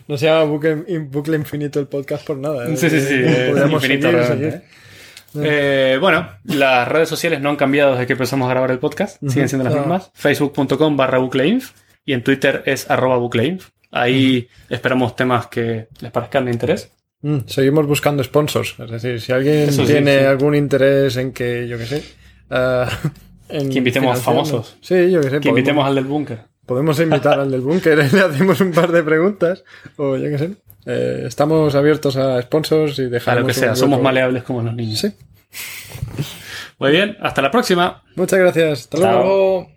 [SPEAKER 2] no se llama bucle, in- bucle infinito el podcast por nada. ¿eh?
[SPEAKER 1] Sí, sí, sí.
[SPEAKER 2] Podríamos
[SPEAKER 1] infinito
[SPEAKER 2] seguir,
[SPEAKER 1] realmente,
[SPEAKER 2] seguir.
[SPEAKER 1] ¿eh? Eh, bueno, las redes sociales no han cambiado desde que empezamos a grabar el podcast. Siguen siendo las
[SPEAKER 2] No.
[SPEAKER 1] mismas. Facebook.com barra bucleinf y en Twitter es arroba bucleinf. Ahí esperamos temas que les parezcan de interés.
[SPEAKER 2] Mm, seguimos buscando sponsors. Es decir, si alguien
[SPEAKER 1] Eso
[SPEAKER 2] tiene
[SPEAKER 1] sí.
[SPEAKER 2] algún interés en que, yo qué sé. ah, en
[SPEAKER 1] Que invitemos a famosos.
[SPEAKER 2] Sí, yo qué sé.
[SPEAKER 1] Que
[SPEAKER 2] podemos-
[SPEAKER 1] invitemos al del búnker.
[SPEAKER 2] Podemos invitar al del búnker, le hacemos un par de preguntas, o yo qué sé. Eh, estamos abiertos a sponsors y
[SPEAKER 1] A
[SPEAKER 2] dejamos.
[SPEAKER 1] lo que sea, somos maleables como los niños.
[SPEAKER 2] Sí.
[SPEAKER 1] Muy bien, hasta la próxima.
[SPEAKER 2] Muchas gracias. Hasta
[SPEAKER 3] Chao.
[SPEAKER 4] Luego,